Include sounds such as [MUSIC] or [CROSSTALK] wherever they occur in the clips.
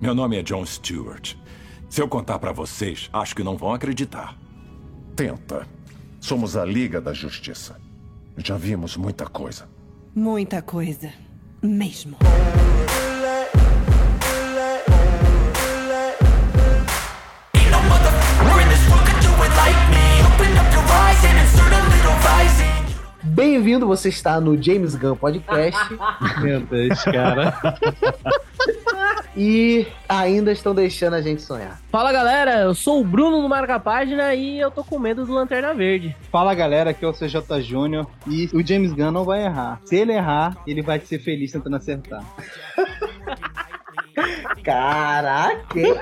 Meu nome é John Stewart. Se eu contar para vocês, acho que não vão acreditar. Tenta. Somos a Liga da Justiça. Já vimos muita coisa. Muita coisa. Mesmo. Bem-vindo, você está no James Gunn Podcast. [LAUGHS] Meu Deus, cara. [LAUGHS] e ainda estão deixando a gente sonhar. Fala galera, eu sou o Bruno do Marca Página e eu tô com medo do Lanterna Verde. Fala galera, aqui é o CJ Júnior e o James Gunn não vai errar. Se ele errar, ele vai ser feliz tentando acertar. [LAUGHS] Caraca, hein?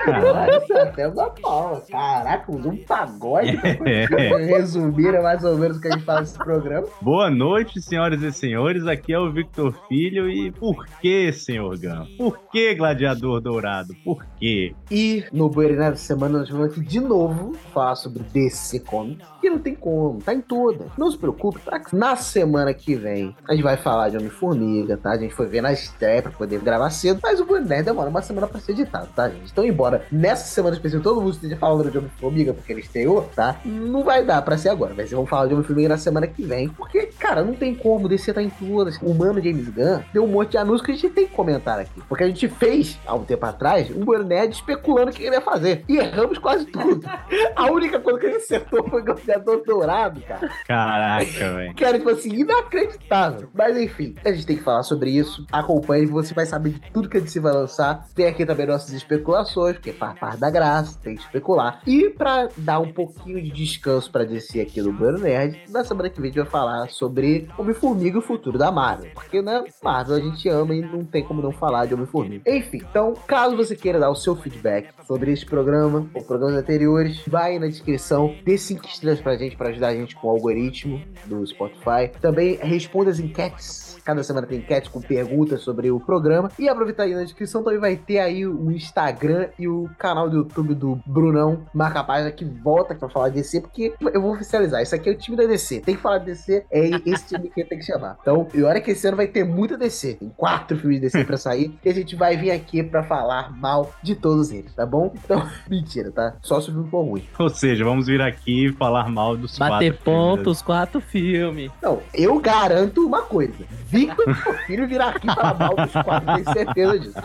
Isso é até uma palma. Caraca, um pagode. [LAUGHS] Resumir mais ou menos o que a gente fala nesse programa. Boa noite, senhoras e senhores. Aqui é o Victor Filho. E por que, senhor Gun? Por que Gladiador Dourado? Por quê? E no Boirinha da semana nós vamos aqui de novo falar sobre DC Comics. Que não tem como, tá em toda. Não se preocupe, tá? Na semana que vem a gente vai falar de Homem-Formiga, tá? A gente foi ver na estreia pra poder gravar cedo, mas o Boirinha demora uma semana pra ser editado, tá, gente? Então, embora nessa semana específica todo mundo esteja falando de Homem-Formiga porque ele estreou, tá? Não vai dar pra ser agora, mas vamos falar de Homem-Formiga na semana que vem, porque, cara, não tem como DC tá em todas. O mano James Gunn deu um monte de anúncios que a gente tem que comentar aqui. Porque a gente fez, há um tempo atrás, um Nerd especulando o que ele ia fazer. E erramos quase tudo. A única coisa que gente acertou foi o Gladiador Dourado, cara. Caraca, velho. Que era, tipo assim, inacreditável. Mas enfim, a gente tem que falar sobre isso. Acompanhe, você vai saber de tudo que a DC vai lançar. Tem aqui também nossas especulações, porque faz parte da graça, tem que especular. E pra dar um pouquinho de descanso pra DC aqui no Bueno Nerd, na semana que vem a gente vai falar sobre Homem-Formiga e o futuro da Marvel. Porque, né, Marvel a gente ama e não tem como não falar de Homem-Formiga. Enfim, então, caso você queira dar o seu feedback sobre esse programa ou programas anteriores, vai na descrição, dê cinco estrelas pra gente, pra ajudar a gente com o algoritmo do Spotify. Também responda as enquetes Cada semana tem enquete com perguntas sobre o programa. E aproveitar aí na descrição também vai ter aí o Instagram e o canal do YouTube do Brunão, marca a página que volta pra falar de DC, porque eu vou oficializar. Isso aqui é o time da DC. Tem que falar de DC, é esse time que tem que chamar. Então, e olha que esse ano vai ter muita DC. Tem quatro filmes de DC pra sair. E a gente vai vir aqui pra falar mal de todos eles, tá bom? Então, [LAUGHS] mentira, tá? Só se o filme for ruim. Ou seja, vamos vir aqui falar mal dos Bater quatro pontos, filmes. quatro filmes. Não, eu garanto uma coisa. Victor Filho virá aqui para mal dos quatro, tenho certeza disso.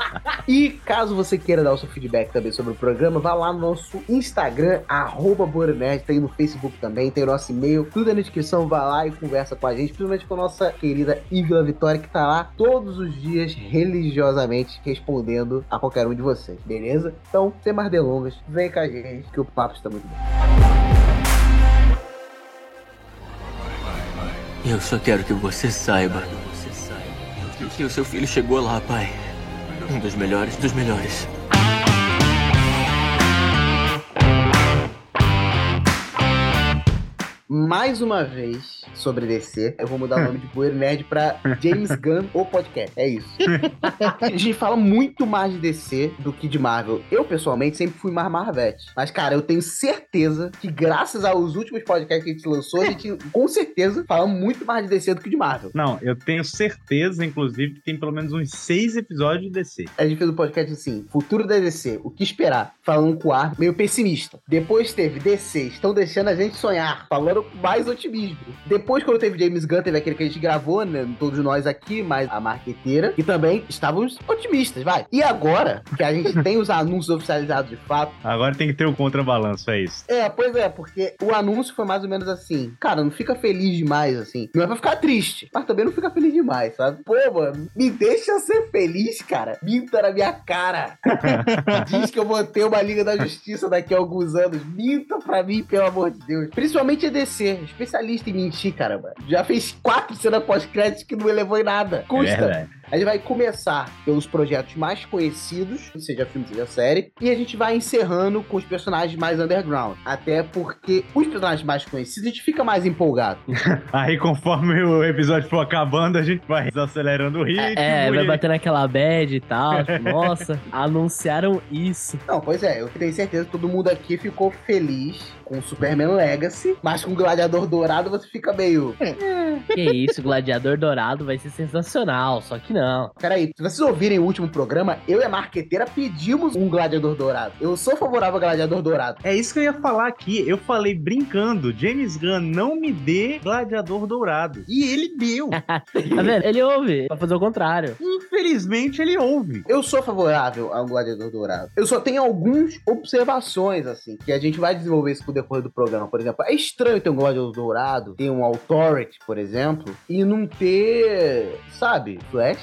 E caso você queira dar o seu feedback também sobre o programa, vá lá no nosso Instagram, arroba tem no Facebook também, tem o nosso e-mail, tudo é na descrição, vá lá e conversa com a gente, principalmente com a nossa querida Ívila Vitória, que tá lá todos os dias, religiosamente, respondendo a qualquer um de vocês, beleza? Então, sem mais delongas, vem com a gente, que o papo está muito bom. Eu só quero que você saiba que o seu filho chegou lá, pai. Um dos melhores dos melhores. Mais uma vez, sobre DC, eu vou mudar o nome de Poeira Nerd pra James Gunn, o podcast. É isso. [LAUGHS] a gente fala muito mais de DC do que de Marvel. Eu, pessoalmente, sempre fui mais Marvete. Mas, cara, eu tenho certeza que, graças aos últimos podcasts que a gente lançou, a gente, com certeza, fala muito mais de DC do que de Marvel. Não, eu tenho certeza, inclusive, que tem pelo menos uns seis episódios de DC. A gente fez um podcast assim, futuro da DC, o que esperar? Falando com ar meio pessimista. Depois teve DC, estão deixando a gente sonhar, falando mais otimismo. Depois, quando teve James Gunn, teve aquele que a gente gravou, né? Todos nós aqui, mais a marqueteira, e também estávamos otimistas, vai. E agora, que a gente tem os [LAUGHS] anúncios oficializados de fato, Agora tem que ter o contrabalanço, é isso. é, pois é, porque o anúncio foi mais ou menos assim. Cara, não fica feliz demais, assim. Não é pra ficar triste, mas também não fica feliz demais, sabe? Pô, mano, me deixa ser feliz, cara. Minta na minha cara. [LAUGHS] Diz que eu vou ter uma Liga da Justiça daqui a alguns anos. Minta pra mim, pelo amor de Deus. Principalmente EDC, especialista em mentir, caramba. Já fez quatro cenas pós-créditos que não elevou em nada. Custa. verdade. A gente vai começar pelos projetos mais conhecidos, seja filme, seja série, e a gente vai encerrando com os personagens mais underground. Até porque os personagens mais conhecidos a gente fica mais empolgado. [LAUGHS] Aí, conforme o episódio for acabando, a gente vai desacelerando o ritmo. É, vai e- bater naquela bad e tal. tipo, [LAUGHS] Nossa, anunciaram isso. Não, pois é, eu tenho certeza que todo mundo aqui ficou feliz com Superman Legacy, mas com Gladiador Dourado você fica meio. "É, Que isso, Gladiador Dourado vai ser sensacional, só que não. Peraí, se vocês ouvirem o último programa, eu e a marqueteira pedimos um gladiador dourado. Eu sou favorável ao gladiador dourado. É isso que eu ia falar aqui. Eu falei brincando. James Gunn não me dê gladiador dourado. E ele deu. [LAUGHS] Tá vendo? Ele ouve, pra fazer o contrário. Infelizmente, ele ouve. Eu sou favorável ao gladiador dourado. Eu só tenho algumas observações, assim, que a gente vai desenvolver isso com o decorrer do programa. Por exemplo, é estranho ter um gladiador dourado, ter um Authority, por exemplo, e não ter, sabe, Flash,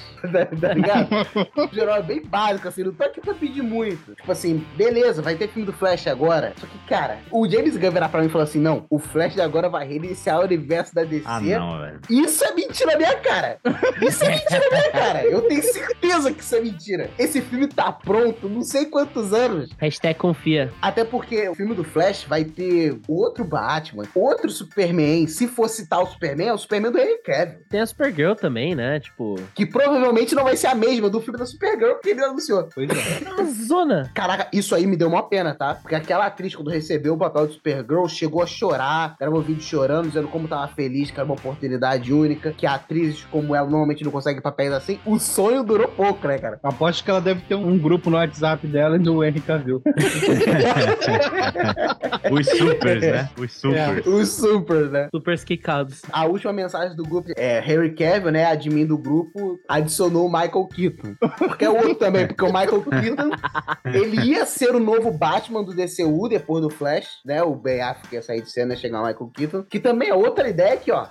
tá ligado? o geral é bem básico, assim, não tô aqui pra pedir muito. Tipo assim, beleza, vai ter filme do Flash agora. Só que, cara, o James Gunn virar pra mim e falar assim: não, o Flash de agora vai reiniciar o universo da DC. Ah, não, velho. Isso é mentira na minha cara. Isso é mentira na minha cara. Eu tenho certeza que isso é mentira. Esse filme tá pronto, não sei quantos anos. Hashtag confia. Até porque o filme do Flash vai ter outro Batman, outro Superman. Se for citar o Superman, é o Superman do Henry Cavill. Tem a Supergirl também, né? Tipo, Que provavelmente não vai ser a mesma do filme da Supergirl que ele anunciou. Pois é. a zona. Caraca, isso aí me deu uma pena, tá? Porque aquela atriz, quando recebeu o papel de Supergirl, chegou a chorar, gravou um vídeo chorando, dizendo como tava feliz, que era uma oportunidade única, que atrizes como ela normalmente não conseguem papéis assim. O sonho durou pouco, né, cara? Aposto que ela deve ter um grupo no WhatsApp dela e do Henry Cavill. [LAUGHS] Os supers, né? Os supers. O super, né? Super quicados. A última mensagem do grupo é Harry Cavill, né, admin do grupo, adicionou o Michael Keaton. Porque é o outro também, porque o Michael Keaton, ele ia ser o novo Batman do DCU depois do Flash, né? O Ben Affleck ia sair de cena e chegar o Michael Keaton, que também é outra ideia aqui, ó.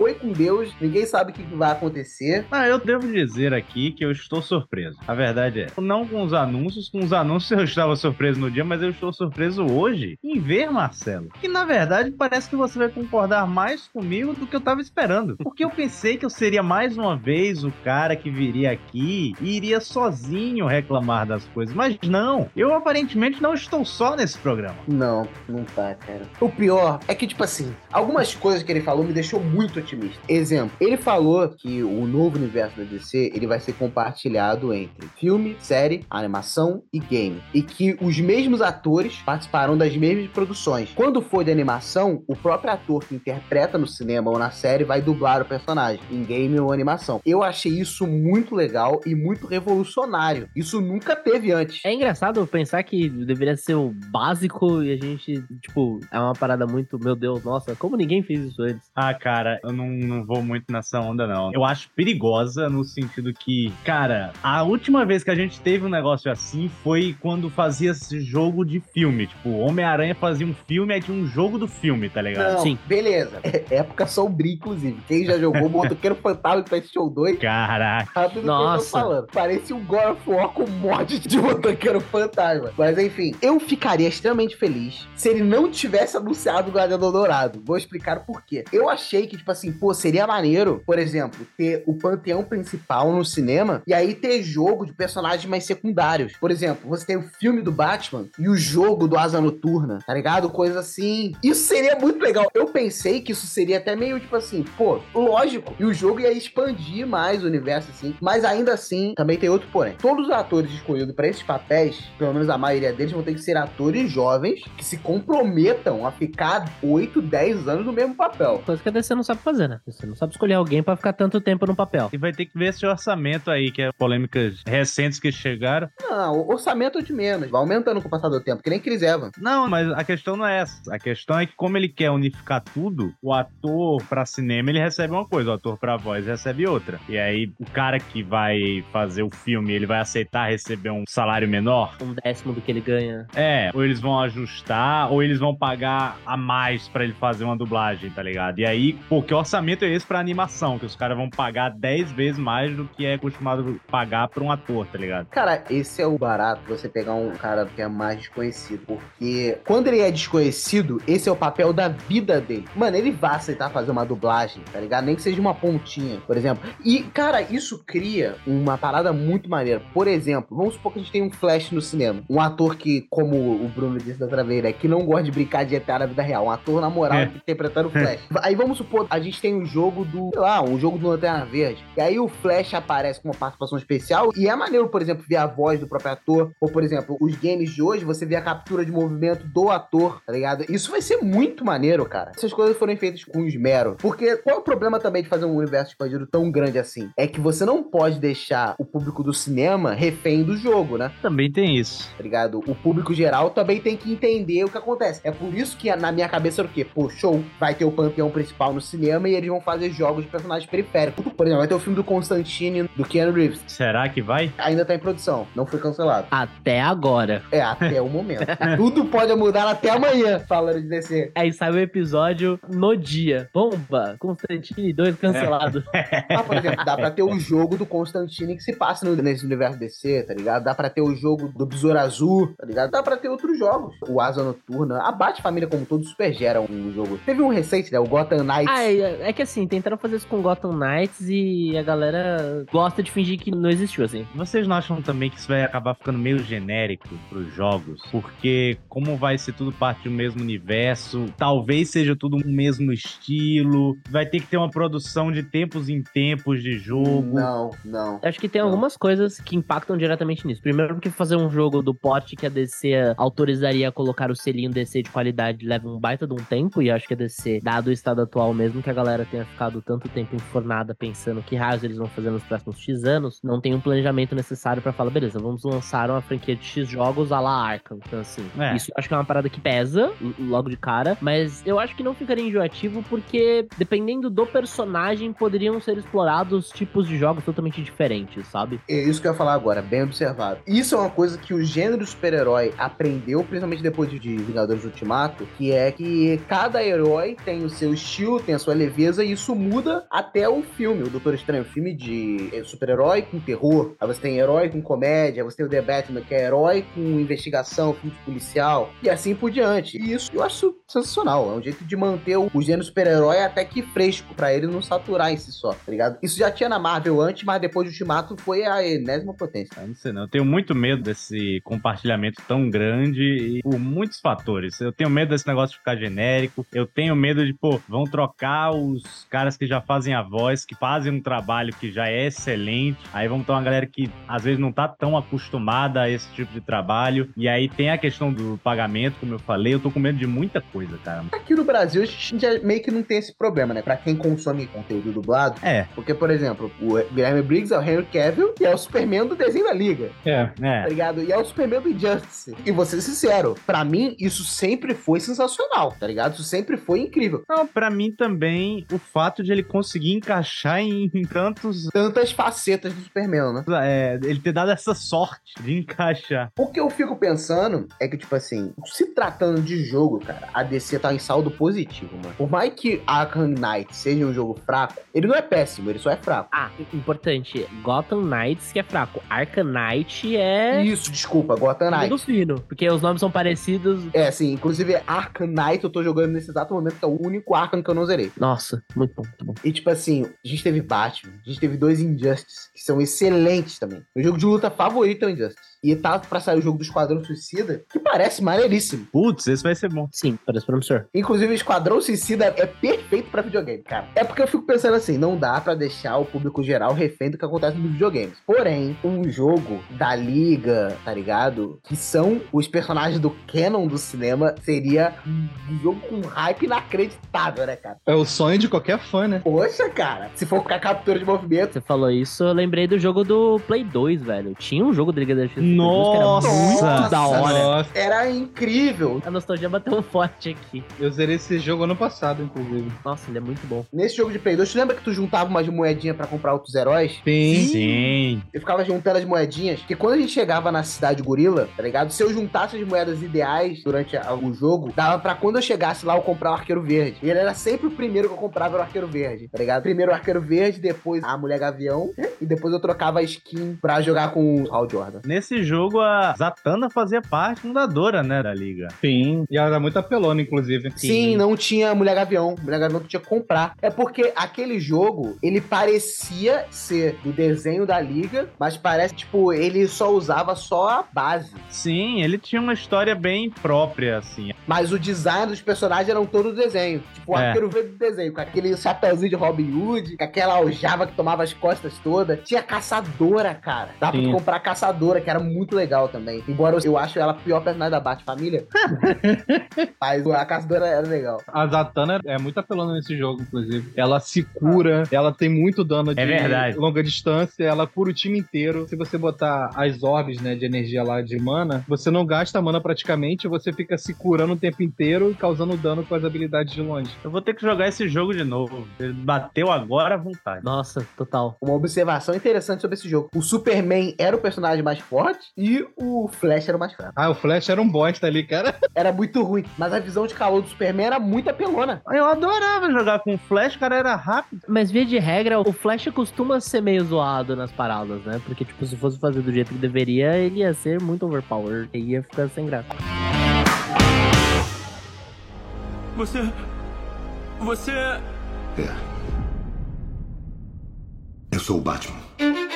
Foi com Deus, ninguém sabe o que vai acontecer. Ah, eu devo dizer aqui que eu estou surpreso. A verdade é, não com os anúncios, com os anúncios [LAUGHS] eu estava surpreso no dia, mas eu estou surpreso hoje em ver Marcelo. Que na verdade parece que você vai concordar mais comigo do que eu estava esperando. Porque eu pensei que eu seria mais uma vez o cara que viria aqui e iria sozinho reclamar das coisas. Mas não, eu aparentemente não estou só nesse programa. Não, não tá, cara. O pior é que, tipo assim, algumas coisas que ele falou me deixou muito otimista. Exemplo, ele falou que o novo universo da DC ele vai ser compartilhado entre filme, série, animação e game. E que os mesmos atores participarão das mesmas produções. Quando for de animação, o próprio ator que interpreta no cinema ou na série vai dublar o personagem, em game ou animação. Eu achei isso muito legal e muito revolucionário. Isso nunca teve antes. É engraçado pensar que deveria ser o básico e a gente, tipo, é uma parada muito, meu Deus, nossa, como ninguém fez isso antes? Ah, cara, eu não, não vou muito nessa onda, não. Eu acho perigosa no sentido que, cara, a última vez que a gente teve um negócio assim foi quando fazia esse jogo de filme. Tipo, Homem-Aranha fazia um filme, aí tinha um jogo do filme, tá ligado? Não, Sim. beleza. É época sombria, inclusive. Quem já jogou [LAUGHS] Motoqueiro Fantasma pra esse show 2, Caraca. sabe do que eu tô Nossa. falando. Parece um God of War com mod de Motoqueiro Fantasma. Mas enfim, eu ficaria extremamente feliz se ele não tivesse anunciado o Gladiador Dourado. Vou explicar o porquê. Eu achei que, tipo assim, pô, seria maneiro, por exemplo, ter o panteão principal no cinema e aí ter jogo de personagens mais secundários. Por exemplo, você tem o filme do Batman e o jogo do Asa Noturna, tá ligado? Coisa assim. Isso seria muito legal. Eu pensei que isso seria até meio tipo assim, pô, lógico. E o jogo ia expandir mais o universo, assim. Mas ainda assim, também tem outro porém. Todos os atores escolhidos para esses papéis, pelo menos a maioria deles, vão ter que ser atores jovens que se comprometam a ficar 8, 10 anos no mesmo papel. Coisa que a DC não sabe fazer, né? Você não sabe escolher alguém pra ficar tanto tempo no papel. E vai ter que ver esse orçamento aí, que é polêmicas recentes que chegaram. Não, o orçamento é de menos. Vai aumentando com o passar do tempo, que nem Chris Evans. Não, mas a questão não é essa. A questão é que, como ele quer unificar tudo, o ator pra cinema ele recebe uma coisa, o ator pra voz recebe outra. E aí, o cara que vai fazer o filme, ele vai aceitar receber um salário menor? Um décimo do que ele ganha. É, ou eles vão ajustar, ou eles vão pagar a mais pra ele fazer uma dublagem, tá ligado? E aí, pô, que orçamento é esse pra animação? Que os caras vão pagar 10 vezes mais do que é acostumado pagar pra um ator, tá ligado? Cara, esse é o barato, você pegar um cara que é mais desconhecido. Porque quando ele é desconhecido, esse é o papel da vida dele. Mano, ele vai aceitar fazer uma dublagem, tá ligado? Nem que seja uma pontinha, por exemplo. E, cara, isso cria uma parada muito maneira. Por exemplo, vamos supor que a gente tem um Flash no cinema. Um ator que, como o Bruno disse da outra vez, né, que não gosta de brincar de ETA na vida real. Um ator, na moral, É. interpretando o Flash. [LAUGHS] Aí vamos supor, a gente gente tem um jogo do, sei lá, um jogo do Lanterna Verde. E aí o Flash aparece com uma participação especial. E é maneiro, por exemplo, ver a voz do próprio ator. Ou, por exemplo, os games de hoje, você vê a captura de movimento do ator, tá ligado? Isso vai ser muito maneiro, cara. Essas coisas foram feitas com esmero. Porque qual é o problema também de fazer um universo expandido tão grande assim? É que você não pode deixar o público do cinema refém do jogo, né? Também tem isso. Tá ligado? O público geral também tem que entender o que acontece. É por isso que na minha cabeça era o quê? Pô, show, vai ter o panteão principal no cinema e eles vão fazer jogos de personagens periféricos. Por exemplo, vai ter o filme do Constantine, do Keanu Reeves. Será que vai? Ainda tá em produção, não foi cancelado. Até agora. É, até o momento. [LAUGHS] Tudo pode mudar até amanhã, falando de DC. Aí sai o episódio no dia. Bomba! Constantine 2 cancelado. [LAUGHS] Ah, por exemplo, dá pra ter o jogo do Constantine que se passa no- nesse universo DC, tá ligado? Dá pra ter o jogo do Besouro Azul, tá ligado? Dá pra ter outros jogos. O Asa Noturna, a Bat-Família como um todo super gera um jogo. Teve um recente, né? O Gotham Knights. Ah, é, que assim, tentaram fazer isso com Gotham Knights e a galera gosta de fingir que não existiu, assim. Vocês não acham também que isso vai acabar ficando meio genérico pros jogos? Porque como vai ser tudo parte do mesmo universo, talvez seja tudo o mesmo estilo, vai ter que ter uma produção de tempos em tempos de jogo. Não, não. Acho que tem Não. algumas coisas que impactam diretamente nisso. Primeiro, porque fazer um jogo do porte que a DC autorizaria a colocar o selinho DC de qualidade leva um baita de um tempo, e acho que a DC, dado o estado atual, mesmo que a galera tenha ficado tanto tempo enfornada pensando que raios eles vão fazer nos próximos X anos, não tem um planejamento necessário pra falar, beleza, vamos lançar uma franquia de X jogos a la Arkham. Então, assim, É. isso eu acho que é uma parada que pesa logo de cara, mas eu acho que não ficaria enjoativo porque, dependendo do personagem, poderiam ser explorados tipos de jogos totalmente diferentes, sabe? É isso que eu ia falar agora, bem observado. Isso é uma coisa que o gênero super-herói aprendeu, principalmente depois de- de Vingadores Ultimato, que é que cada herói tem o seu estilo, tem a sua leveza, e isso muda até o filme. O Doutor Estranho, filme de eh, super-herói com terror. Aí você tem herói com comédia, você tem o The Batman, que é herói com investigação, filme de policial, e assim por diante. E isso eu acho sensacional. É um jeito de manter o, gênero super-herói até que fresco, pra ele não saturar em si só, tá ligado? Isso já tinha na Marvel antes, mas depois do Ultimato foi a enésima potência. Eu não sei não, eu tenho muito medo desse compartilhamento tão grande e por muitos fatores. Eu tenho medo desse negócio de ficar genérico, eu tenho medo de, pô, vão trocar os caras que já fazem a voz, que fazem um trabalho que já é excelente, aí vamos ter uma galera que às vezes não tá tão acostumada a esse tipo de trabalho, e aí tem a questão do pagamento, como eu falei, eu tô com medo de muita coisa, cara. Aqui no Brasil, a gente já meio que não tem esse problema, né? Pra quem consome conteúdo dublado. É, Porque, por exemplo, o Guilherme Briggs é o Henry Cavill e é o Superman do desenho da Liga, É. tá é. ligado? E é o Superman do Injustice. E vou ser sincero, pra mim, isso sempre foi sensacional, tá ligado? Isso sempre foi incrível. Não, pra mim também, o fato de ele conseguir encaixar em, [LAUGHS] em tantos. Tantas facetas do Superman, né? é, ele ter dado essa sorte de encaixar. O que eu fico pensando é que, tipo assim, se tratando de jogo, cara, a DC tá em saldo positivo, mano. Por mais que Arkham Knight seja um jogo fraco, ele não é péssimo, ele só é fraco. Ah, importante, Gotham Knights que é fraco. Arkham Knight é Isso, desculpa, Gotham Knight. tudo fino, porque os nomes são parecidos. É, assim, inclusive Arkham Knight eu tô jogando nesse exato momento, que é o único Arkham que eu não zerei. Nossa, muito bom, muito bom. E tipo assim, a gente teve Batman, a gente teve dois Injustice, que são excelentes também. O jogo de luta favorito é o Injustice. E tá pra sair o jogo do Esquadrão Suicida, que parece maneiríssimo. Putz, esse vai ser bom. Sim, parece promissor. Inclusive, o Esquadrão Suicida é perfeito pra videogame, cara. É porque eu fico pensando assim, não dá pra deixar o público geral refém do que acontece nos videogames. Porém, um jogo da Liga, tá ligado? Que são os personagens do canon do cinema, seria um jogo com hype inacreditável, né, cara? É o sonho de qualquer fã, né? Poxa, cara, se for com a captura de movimento, Você falou isso, eu lembrei do jogo do Play 2, velho. Tinha um jogo do Liga da Justiça 2 que era Nossa! muito da hora. Nossa, era incrível. A nostalgia bateu forte aqui. eu zerei esse jogo ano passado, inclusive. Nossa, ele é muito bom. Nesse jogo de Play 2, tu lembra que tu juntava umas moedinhas pra comprar outros heróis? Sim. Sim. Eu ficava juntando as moedinhas, porque quando a gente chegava na cidade gorila, tá ligado? Se eu juntasse as moedas ideais durante a- o jogo, dava pra quando eu chegasse lá eu comprar o arqueiro verde. E ele era sempre o primeiro que eu comprava era o arqueiro verde, tá ligado? Primeiro o arqueiro verde, depois a mulher gavião, e depois eu trocava a skin pra jogar com o Hal Jordan. Nesse jogo a Zatanna fazia parte fundadora, né, da liga. Sim, e ela era muito apelona, inclusive. Sim, não tinha Mulher Gavião. Mulher Gavião que tinha que comprar. É porque aquele jogo, ele parecia ser do desenho da liga, mas parece, tipo, ele só usava só a base. Sim, ele tinha uma história bem própria, assim. Mas o design dos personagens eram todo do desenho. Tipo, o É. arqueiro veio do desenho, com aquele chapeuzinho de Robin Hood, com aquela aljava que tomava as costas todas. Tinha caçadora, cara. Dá pra comprar a caçadora, que era muito legal também. Embora eu acho ela a pior personagem da Bat-Família. [LAUGHS] mas a caçadora era legal. A Zatanna é muito apelona nesse jogo, inclusive. Ela se cura, ela tem muito dano de É verdade. longa distância, ela cura o time inteiro. Se você botar as orbes, né, de energia lá de mana, você não gasta mana praticamente, você fica se curando o tempo inteiro e causando dano com as habilidades de longe. Eu vou ter que jogar esse jogo de novo. Ele bateu agora à vontade. Nossa, total. Uma observação interessante sobre esse jogo. O Superman era o personagem mais forte e o Flash era o mais fraco. Ah, o Flash era um bosta ali, cara. [LAUGHS] Era muito ruim, mas a visão de calor do Superman era muito apelona. Eu adorava jogar com o Flash, cara, era rápido. Mas via de regra, o Flash costuma ser meio zoado nas paradas, né? Porque, tipo, se fosse fazer do jeito que deveria, ele ia ser muito overpowered. E ia ficar sem graça. Você. Você. É. Eu sou o Batman.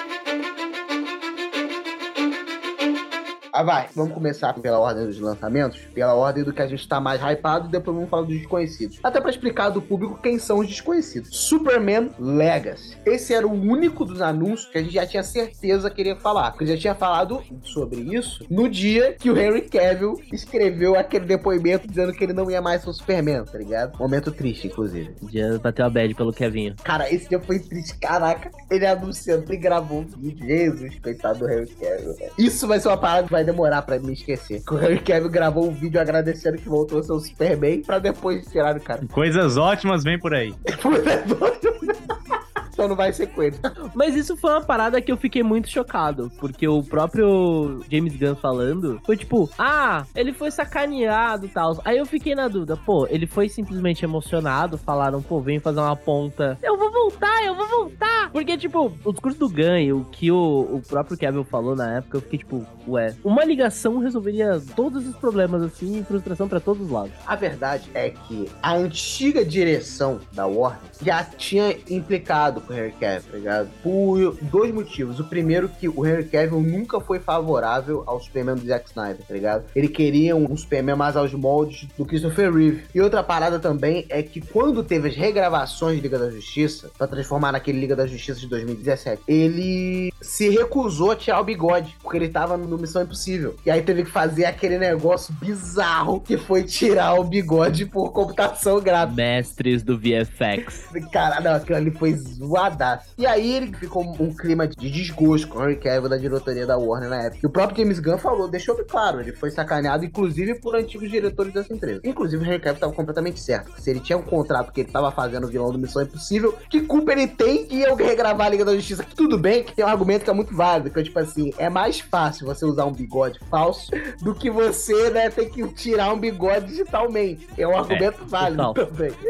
Ah, vai. Vamos começar pela ordem dos lançamentos, pela ordem do que a gente tá mais hypado, e depois vamos falar dos desconhecidos. Até pra explicar do público quem são os desconhecidos. Superman Legacy. Esse era o único dos anúncios que a gente já tinha certeza que iria falar. Porque já tinha falado sobre isso no dia que o Henry Cavill escreveu aquele depoimento dizendo que ele não ia mais ser o Superman, tá ligado? Momento triste, inclusive. O dia bateu a bad pelo Kevinho. Cara, esse dia foi triste. Caraca, ele anunciando, ele gravou um vídeo. Jesus, coitado do Harry Cavill. Isso vai ser uma parada que vai demorar pra me esquecer. Que [LAUGHS] o Harry Cavill gravou um vídeo agradecendo que voltou o Superman pra depois tirar o cara. Coisas ótimas vem por aí. [LAUGHS] Só não vai ser ele. [LAUGHS] Mas isso foi uma parada que eu fiquei muito chocado, porque o próprio James Gunn falando foi tipo, ah, ele foi sacaneado e tal. Aí eu fiquei na dúvida, pô, ele foi simplesmente emocionado, falaram, pô, vem fazer uma ponta, eu vou voltar, eu vou voltar. Porque, tipo, o discurso do Gunn e o que o, o próprio Kevin falou na época, eu fiquei tipo, ué, uma ligação resolveria todos os problemas assim e frustração pra todos os lados. A verdade é que a antiga direção da Warner já tinha implicado com o Henry Cavill, tá ligado? Por dois motivos. O primeiro que o Henry Cavill nunca foi favorável ao Superman do Zack Snyder, tá ligado? Ele queria um Superman mais aos moldes do Christopher Reeve. E outra parada também é que quando teve as regravações de Liga da Justiça, pra transformar naquele Liga da Justiça de 2017, ele se recusou a tirar o bigode, porque ele tava no Missão Impossível. E aí teve que fazer aquele negócio bizarro que foi tirar o bigode por computação gráfica. Mestres do VFX. Cara, não, aquilo ali foi zoadaço. E aí ele ficou um clima de desgosto com o Henry Cavill da diretoria da Warner na época. E o próprio James Gunn falou, deixou bem claro, ele foi sacaneado, inclusive por antigos diretores dessa empresa. Inclusive o Henry Cavill estava completamente certo. Se ele tinha um contrato que ele tava fazendo o vilão do Missão Impossível, que culpa ele tem de eu regravar a Liga da Justiça? Tudo bem, que tem um argumento que é muito válido, que é tipo assim, é mais fácil você usar um bigode falso do que você, né, ter que tirar um bigode digitalmente. É um argumento válido total. também. [LAUGHS]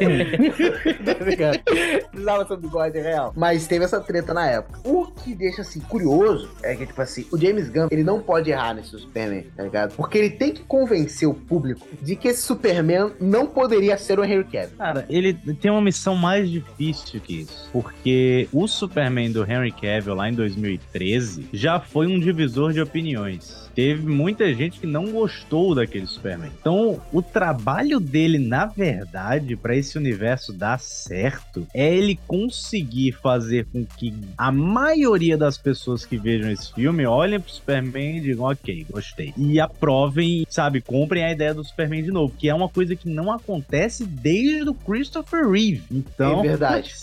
Precisava ser um bigode real. Mas teve essa treta na época. O que deixa, assim, curioso é que, tipo assim, o James Gunn, ele não pode errar nesse Superman, tá ligado? Porque ele tem que convencer o público de que esse Superman não poderia ser o Henry Cavill. Cara, ele tem uma missão mais difícil que isso. Porque o Superman do Henry Cavill lá em 2013 já foi um divisor de opiniões. Teve muita gente que não gostou daquele Superman. Então, o trabalho dele, na verdade, pra esse universo dar certo, é ele conseguir fazer com que a maioria das pessoas que vejam esse filme olhem pro Superman e digam, ok, gostei. E aprovem, sabe, comprem a ideia do Superman de novo, que é uma coisa que não acontece desde o Christopher Reeve. Então, É verdade.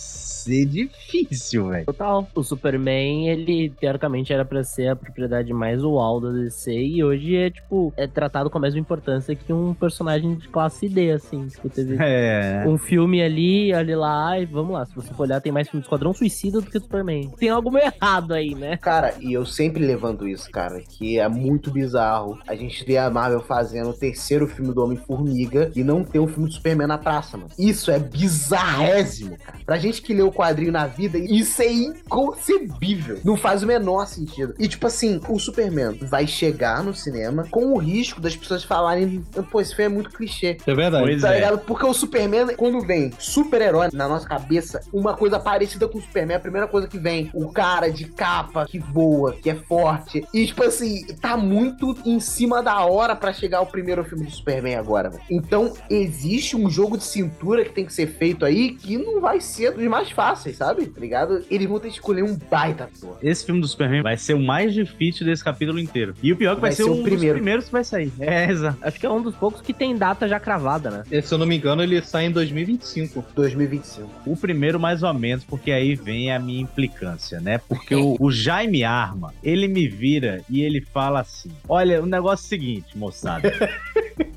Ser difícil, velho. Total. O Superman, ele teoricamente era pra ser a propriedade mais uau da DC e hoje é, tipo, é tratado com a mesma importância que um personagem de classe D, assim. Tipo, teve É. um filme ali, ali lá, e vamos lá. Se você for olhar, tem mais filme de Esquadrão Suicida do que Superman. Tem algo meio errado aí, né? Cara, e eu sempre levanto isso, cara, que é muito bizarro a gente ver a Marvel fazendo o terceiro filme do Homem-Formiga e não ter um filme do Superman na praça, mano. Isso é bizarrésimo, cara. Pra gente que leu o quadrinho na vida, isso é inconcebível. Não faz o menor sentido. E tipo assim, o Superman vai chegar no cinema com o risco das pessoas falarem, pô, esse filme é muito clichê. É verdade. Pois Tá é. ligado? Porque o Superman, quando vem super-herói na nossa cabeça, uma coisa parecida com o Superman, é a primeira coisa que vem. O cara de capa que voa, que é forte. E, tipo assim, tá muito em cima da hora pra chegar o primeiro filme de Superman agora, velho. Então, existe um jogo de cintura que tem que ser feito aí que não vai ser dos mais fáceis, sabe? Tá ligado? Eles vão ter que escolher um baita ator. Esse filme do Superman vai ser o mais difícil desse capítulo inteiro. E o pior é que vai, Vai ser, ser o um primeiro. dos primeiros que vai sair. É, exato. Acho que é um dos poucos que tem data já cravada, né? E, Se eu não me engano, ele sai em 2025. 2025. O primeiro, mais ou menos, porque aí vem a minha implicância, né? Porque o, o Jaime Arma, ele me vira e ele fala assim: Olha, o negócio é o seguinte, moçada. [LAUGHS]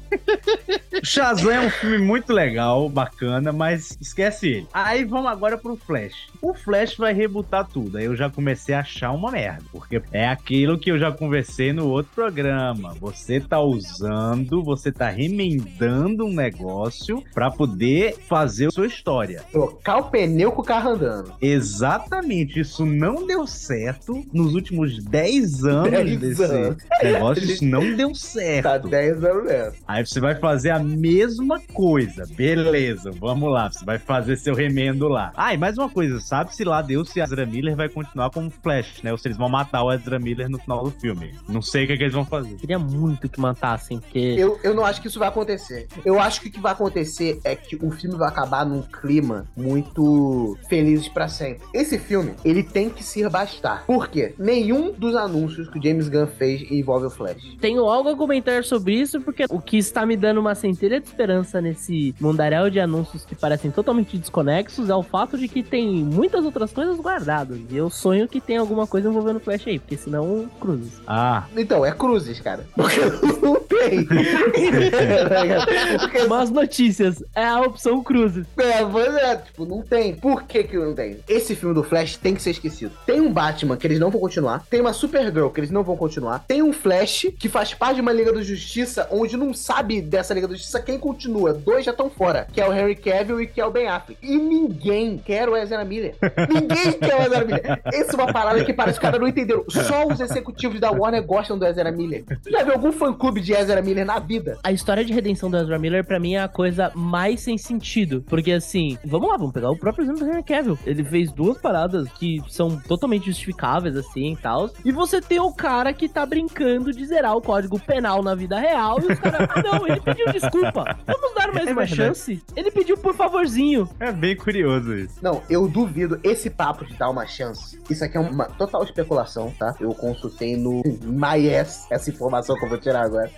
Shazam é um filme muito legal, bacana, mas esquece ele. Aí vamos agora pro Flash. O Flash vai rebutar tudo. Aí eu já comecei a achar uma merda. Porque é aquilo que eu já conversei no outro programa. Você tá usando, você tá remendando um negócio pra poder fazer a sua história. Trocar o pneu com o carro andando. Exatamente, isso não deu certo nos últimos 10 anos 10 desse anos. negócio, isso não deu certo. Tá 10 anos nessa. Aí você vai fazer a mesma coisa, beleza, vamos lá, você vai fazer seu remendo lá. Ah, e mais uma coisa, sabe-se lá Deus se Ezra Miller vai continuar como Flash, né? Ou se eles vão matar o Ezra Miller no final do filme. Não sei o que, é que eles vão fazer. Queria muito que matassem, porque. Eu, eu não acho que isso vai acontecer. Eu acho que o que vai acontecer é que o filme vai acabar num clima muito felizes pra sempre. Esse filme, ele tem que se bastar. Por quê? Nenhum dos anúncios que o James Gunn fez envolve o Flash. Tenho algo a comentar sobre isso, porque o que está me dando uma centelha de esperança nesse mundaréu de anúncios que parecem totalmente desconexos é o fato de que tem muitas outras coisas guardadas. E eu sonho que tem alguma coisa envolvendo o Flash aí, porque senão cruzes. Ah, Então, é cruzes, cara. [LAUGHS] Porque não tem. [LAUGHS] Porque Mas notícias, é a opção cruzes. É, pois é, tipo, não tem. Por que que não tem? Esse filme do Flash tem que ser esquecido. Tem um Batman que eles não vão continuar, tem uma Supergirl que eles não vão continuar, tem um Flash que faz parte de uma Liga da Justiça onde não sabe dessa Liga da Justiça quem continua. Dois já estão fora, que é o Henry Cavill e que é o Ben Affleck. E ninguém quer o Ezra Miller. ninguém [LAUGHS] quer o Ezra Miller. Essa é uma parada que parece que os caras não entenderam. Só os executivos da Warner gostam do Ezra Miller. Tu já viu algum fã-clube de Ezra Miller na vida? A história de redenção do Ezra Miller, pra mim, é a coisa mais sem sentido. Porque, assim, vamos lá, vamos pegar o próprio exemplo do Henry Cavill. Ele fez duas paradas que são totalmente justificáveis, assim, e tal. E você tem o cara que tá brincando de zerar o código penal na vida real. E os caras, [LAUGHS] não, ele pediu desculpa. Vamos dar mais É uma verdade. chance. Ele pediu por favorzinho. é bem curioso isso. Não, eu duvido esse papo de dar uma chance. Isso aqui é uma total especulação, tá? Eu consultei no MyES essa informação que eu vou tirar agora.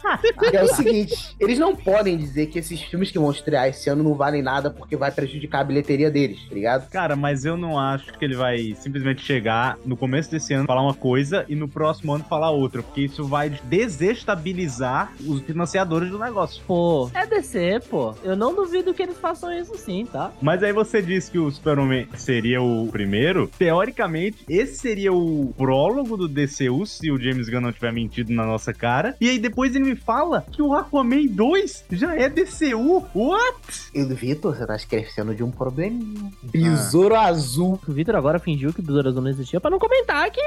que é o seguinte: eles não podem dizer que esses filmes que vão estrear esse ano não valem nada porque vai prejudicar a bilheteria deles, tá ligado? Cara, mas eu não acho que ele vai simplesmente chegar no começo desse ano falar uma coisa e no próximo ano falar outra, porque isso vai desestabilizar os financiadores do negócio. Pô, é DC, pô. Eu não duvido que eles façam isso sim, tá? Mas aí você disse que o Super-Homem seria o primeiro. Teoricamente, esse seria o prólogo do DCU, se o James Gunn não tiver mentido na nossa cara. E aí depois ele me fala que o Aquaman 2 já é DCU. What? E Vitor, você tá esquecendo de um probleminha. Besouro Azul. O Victor agora fingiu que o Besouro Azul não existia pra não comentar que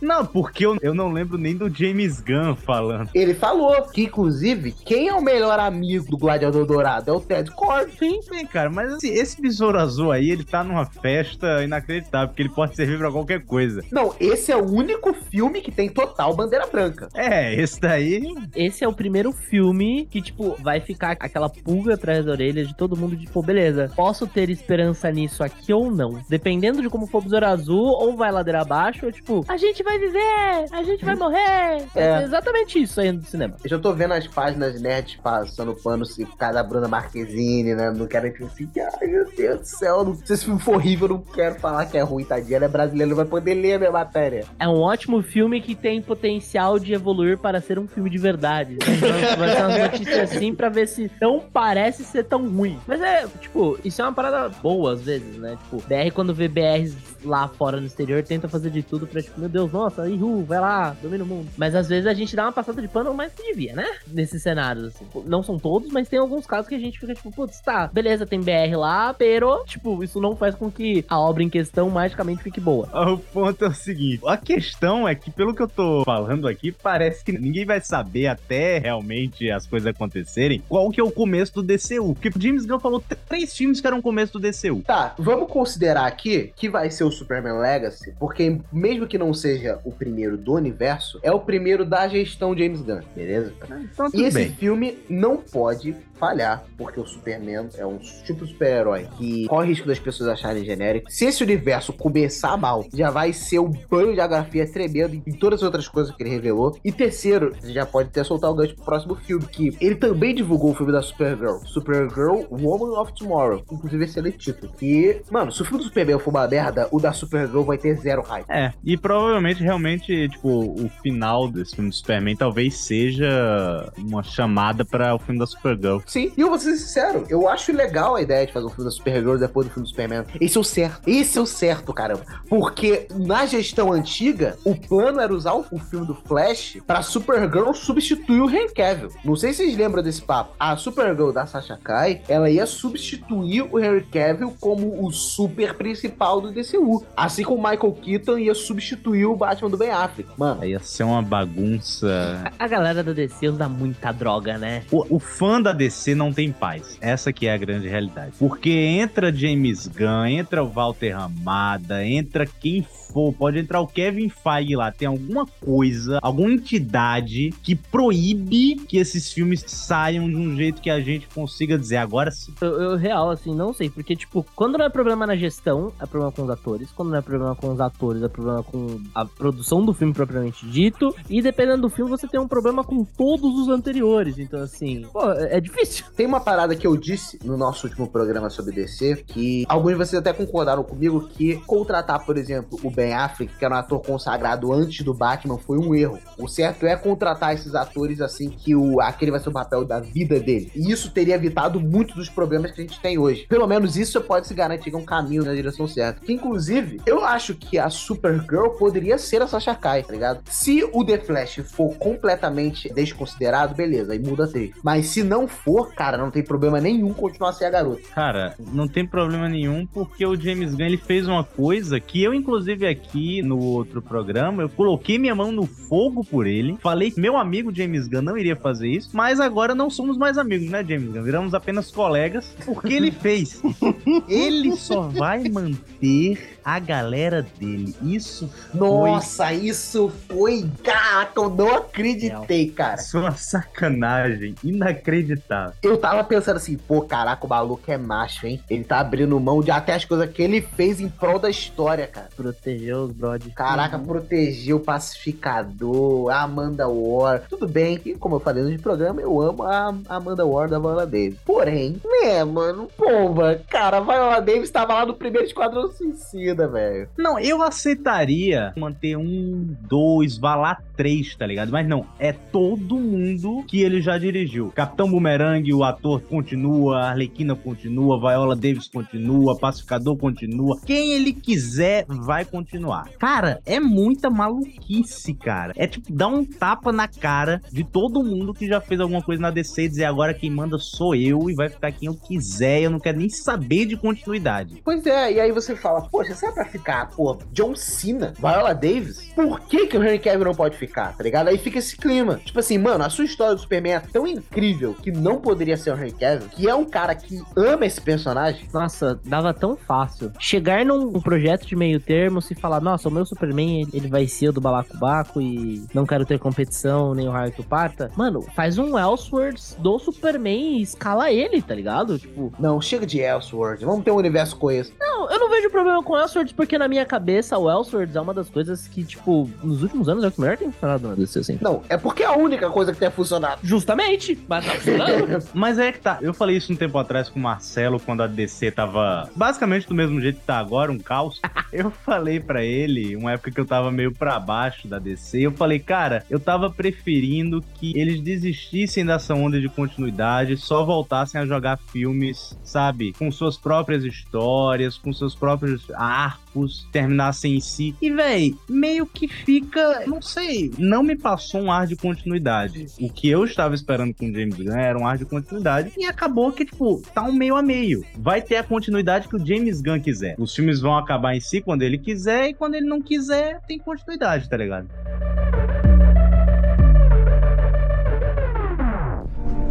Não, porque eu, eu não lembro nem do James Gunn falando. Ele falou que, inclusive, quem é o melhor amigo do Gladiador Dourado? É o Ted Cord. Sim, sim, cara, mas esse, esse besouro azul aí, ele tá numa festa inacreditável, porque ele pode servir pra qualquer coisa. Não, esse é o único filme que tem total bandeira branca. É, esse daí. esse é o primeiro filme que, tipo, vai ficar aquela pulga atrás da orelha de todo mundo, tipo, beleza, posso ter esperança nisso aqui ou não. Dependendo de como for o Besouro Azul, ou vai ladeira abaixo, ou tipo, a gente vai viver, a gente vai morrer. É. É exatamente isso aí no cinema. Eu já tô vendo as páginas nerds passando pano se por causa da Bruna Marquezine, né? Não quero tipo assim, ai meu Deus do céu, não- se esse filme for horrível, não quero falar que é ruim, tadinha. Ela é brasileira, não vai poder ler a minha matéria. É um ótimo filme que tem potencial de evoluir para ser um filme de verdade. Vai vai ser umas notícias assim pra ver se não parece ser tão ruim. Mas é, tipo, isso é uma parada boa às vezes, né? Tipo, BR quando vê BRs lá fora no exterior tenta fazer de tudo pra, tipo, meu Deus, nossa, Ihu, vai lá, domina o mundo. Mas às vezes a gente dá uma passada de pano mais que devia, né? Nesses cenários, assim. Não são todos, mas tem alguns casos que a gente fica, tipo, putz, tá, beleza, tem BR lá, pero, tipo, isso não faz com que a obra em questão magicamente fique boa. [LAUGHS] O ponto é o seguinte: a questão é que, pelo que eu tô falando aqui, parece que ninguém vai saber até realmente as coisas acontecerem qual que é o começo do DCU. Porque o James Gunn falou três filmes que eram o começo do DCU. Tá, vamos considerar aqui que vai ser o Superman Legacy, porque mesmo que não seja o primeiro do universo, é o primeiro da gestão James Gunn, beleza? Então, E esse bem. filme não pode falhar, porque o Superman é um tipo de super-herói que corre risco das pessoas acharem genérico. Se esse universo começar mal, já vai ser um banho de agrafia tremendo em todas as outras coisas que ele revelou. E terceiro, você já pode até soltar o gancho pro próximo filme, que ele também divulgou o filme da Supergirl, Supergirl Woman of Tomorrow. Inclusive, excelente título. E, mano, se o filme do Superman for uma merda, o da Supergirl vai ter zero hype. É, e provavelmente, realmente, tipo, o final desse filme do Superman talvez seja uma chamada para o filme da Supergirl. Sim, e eu vou ser sincero, eu acho legal a ideia de fazer um filme da Supergirl depois do filme do Superman. Esse é o certo. Esse é o certo, caramba. Porque na gestão antiga, o plano era usar o, filme do Flash pra Supergirl substituir o Henry Cavill. Não sei se vocês lembram desse papo. A Supergirl da Sasha Kai, ela ia substituir o Henry Cavill como o super principal do DCU. Assim como o Michael Keaton ia substituir o Batman do Ben Affleck. Mano, Aí ia ser uma bagunça. A, a galera da DC usa muita droga, né? O, o fã da DC não tem paz. Essa que é a grande realidade. Porque entra James Gunn, entra o Walter Ramada, entra quem for, pode entrar o Kevin Feige lá. Tem alguma coisa, alguma entidade que proíbe que esses filmes saiam de um jeito que a gente consiga dizer agora sim. Eu, eu, real, assim, não sei. Porque, tipo, quando não é problema na gestão, é problema com os atores. Quando não é problema com os atores, é problema com a produção do filme propriamente dito. E dependendo do filme, você tem um problema com todos os anteriores. Então, assim, pô, é é difícil. [LAUGHS] Tem uma parada que eu disse no nosso último programa sobre DC, que alguns de vocês até concordaram comigo que contratar, por exemplo, o Ben Affleck, que era um ator consagrado antes do Batman, foi um erro. O certo é contratar esses atores assim que o aquele vai ser o papel da vida dele. E isso teria evitado muitos dos problemas que a gente tem hoje. Pelo menos isso pode se garantir que é um caminho na direção certa. Que, inclusive, eu acho que a Supergirl poderia ser a Sasha Kai, tá ligado? Se o The Flash for completamente desconsiderado, beleza, aí muda a atriz. Mas se não for, cara, não tem problema nenhum continuar a ser a garota. Cara, não tem problema nenhum, porque o James Gunn ele fez uma coisa que eu, inclusive, aqui no outro programa, eu coloquei minha mão no fogo por ele. Falei que meu amigo James Gunn não iria fazer isso, mas agora não somos mais amigos, né, James Gunn? Viramos apenas colegas, porque ele fez. [LAUGHS] ele só vai manter a galera dele. Isso foi Nossa, isso foi. Caraca, eu não acreditei, cara. Isso é uma sacanagem inacreditável. Eu tava pensando assim, pô, caraca, o maluco é macho, hein? Ele tá abrindo mão de até as coisas que ele fez em prol da história, cara. Proteger os brod. Caraca, protegeu o pacificador, a Amanda War. Tudo bem que, como eu falei no programa, eu amo a Amanda War da Viola Davis. Porém, né, mano, pomba, cara, a Viola Davis tava lá no primeiro Esquadrão Suicida, velho. Não, eu aceitaria manter um, dois, vá lá três, tá ligado? Mas não, é todo mundo que ele já dirigiu. Capitão Boomerang, o ator continua, Arlequina continua, Viola Davis continua, Pacificador continua. Quem ele quiser vai continuar. Cara, é muita maluquice, cara. É tipo dar um tapa na cara de todo mundo que já fez alguma coisa na DC e dizer agora quem manda sou eu e vai ficar quem eu quiser. Eu não quero nem saber de continuidade. Pois é, e aí você fala, poxa, será pra ficar, pô, John Cena, Viola Davis? Por que que o Henry Cavill não pode ficar, tá ligado? Aí fica esse clima. Tipo assim, mano, a sua história do Superman é tão incrível que não poderia ser o Henry Cavill, que é um cara que ama esse personagem. Nossa, dava tão fácil. Chegar num um projeto de meio termo, se falar, nossa, o meu Superman, ele- vai ser o do balacobaco e não quero ter competição, nem o raio parta. Mano, faz um Elseworlds do Superman e escala ele, tá ligado? Tipo, Não, chega de Elseworlds, vamos ter um universo coeso. não, eu não vejo problema com Elseworlds, porque na minha cabeça o Elseworlds é uma das coisas que, tipo, nos últimos anos é o que melhor tem funcionado na DC, assim. Não, é porque é a única coisa que tem funcionado. Justamente, mas tá funcionando. [LAUGHS] Mas é que tá. Eu falei isso um tempo atrás com o Marcelo, quando a DC tava basicamente do mesmo jeito que tá agora, um caos. [LAUGHS] Eu falei pra ele, uma época que eu tava meio pra baixo da DC, eu falei, cara, eu tava preferindo que eles desistissem dessa onda de continuidade, só voltassem a jogar filmes, sabe, com suas próprias histórias, com seus próprios arcos, terminassem em si. E, véi, meio que fica, não sei, não me passou um ar de continuidade. O que eu estava esperando com o James Gunn era um ar de continuidade e acabou que, tipo, tá um meio a meio. Vai ter a continuidade que o James Gunn quiser. Os filmes vão acabar em si quando ele quiser e quando ele não quiser, tem continuidade, tá ligado?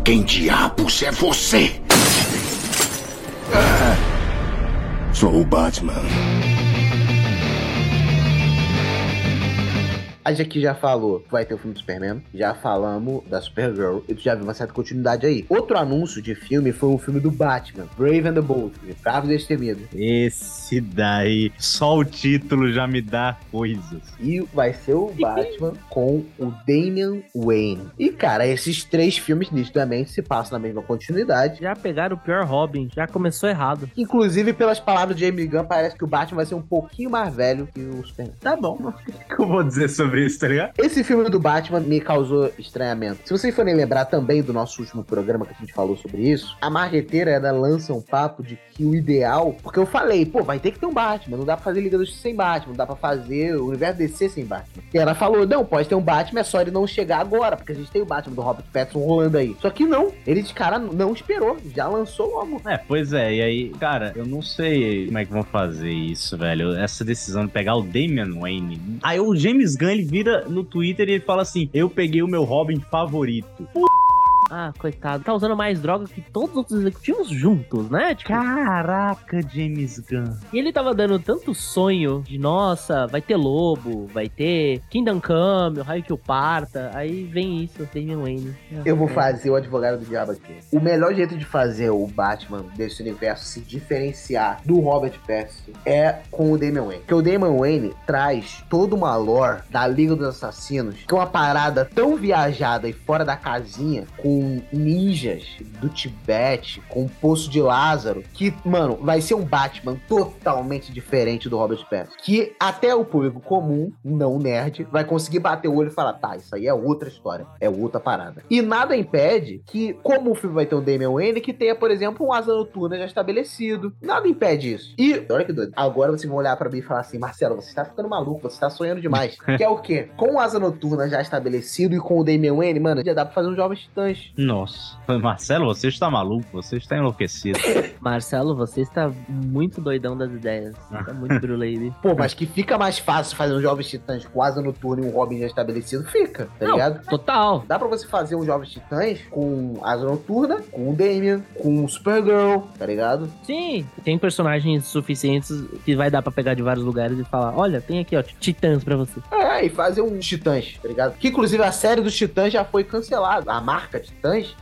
Quem diabos é você? Sou o Batman. A gente aqui já falou que vai ter o filme do Superman, já falamos da Supergirl, e tu já viu uma certa continuidade aí. Outro anúncio de filme foi o filme do Batman, Brave and the Bold, Bravo e Destemido. Esse daí, só o título já me dá coisas. E vai ser o [LAUGHS] Batman com o Damian Wayne. E, cara, esses três filmes nitidamente se passam na mesma continuidade. Já pegaram o pior Robin, já começou errado. Inclusive, pelas palavras de Jamie Gunn, parece que o Batman vai ser um pouquinho mais velho que o Superman. Tá bom, [LAUGHS] o que eu vou dizer sobre isso, tá ligado? Esse filme do Batman me causou estranhamento. Se vocês forem lembrar também do nosso último programa que a gente falou sobre isso, a marqueteira ela lança um papo de que o ideal. Porque eu falei, pô, vai ter que ter um Batman. Não dá pra fazer Liga dos sem Batman. Não dá pra fazer o universo DC sem Batman. E ela falou, não, pode ter um Batman, é só ele não chegar agora. Porque a gente tem o Batman do Robert Pattinson rolando aí. Só que não. Ele de cara não esperou. Já lançou logo. É, pois é. E aí, cara, eu não sei como é que vão fazer isso, velho. Essa decisão de pegar o Damian Wayne. Aí o James Gunn, ele vira no Twitter e ele fala assim: Eu peguei o meu Robin favorito. Ah, coitado. Tá usando mais droga que todos os outros executivos juntos, né? Tipo, Caraca, James Gunn. E ele tava dando tanto sonho de, nossa, vai ter Lobo, vai ter Kingdom Come, o Raio que o Parta. Aí vem isso, Damian Wayne. Eu vou fazer o advogado do diabo aqui. O melhor jeito de fazer o Batman desse universo se diferenciar do Robert Pattinson é com o Damian Wayne. Porque o Damian Wayne traz toda uma lore da Liga dos Assassinos, que é uma parada tão viajada e fora da casinha, com ninjas do Tibete, com o Poço de Lázaro, que, mano, vai ser um Batman totalmente diferente do Robert Pattinson. Que até o público comum, não nerd, vai conseguir bater o olho e falar, tá, isso aí é outra história, é outra parada. E nada impede que, como o filme vai ter um Damian Wayne, que tenha, por exemplo, um Asa Noturna já estabelecido. Nada impede isso. E, olha que doido, agora vocês vão olhar pra mim e falar assim, Marcelo, você tá ficando maluco, você tá sonhando demais. [LAUGHS] que é o quê? Com o Asa Noturna já estabelecido e com o Damian Wayne, mano, já dá pra fazer um Jovens Titãs. Nossa. Marcelo, você está maluco, você está enlouquecido. [LAUGHS] Marcelo, você está muito doidão das ideias. Você tá muito bruleibe. Pô, mas que fica mais fácil fazer um Jovens Titãs com Asa Noturna e um Robin já estabelecido, fica, tá Não, ligado? Total. Dá pra você fazer um Jovens Titãs com Asa Noturna, com o Damian, com o Supergirl, tá ligado? Sim, tem personagens suficientes que vai dar pra pegar de vários lugares e falar: olha, tem aqui, ó, titãs pra você. É, e fazer um Titãs, tá ligado? Que inclusive a série dos Titãs já foi cancelada. A marca Titãs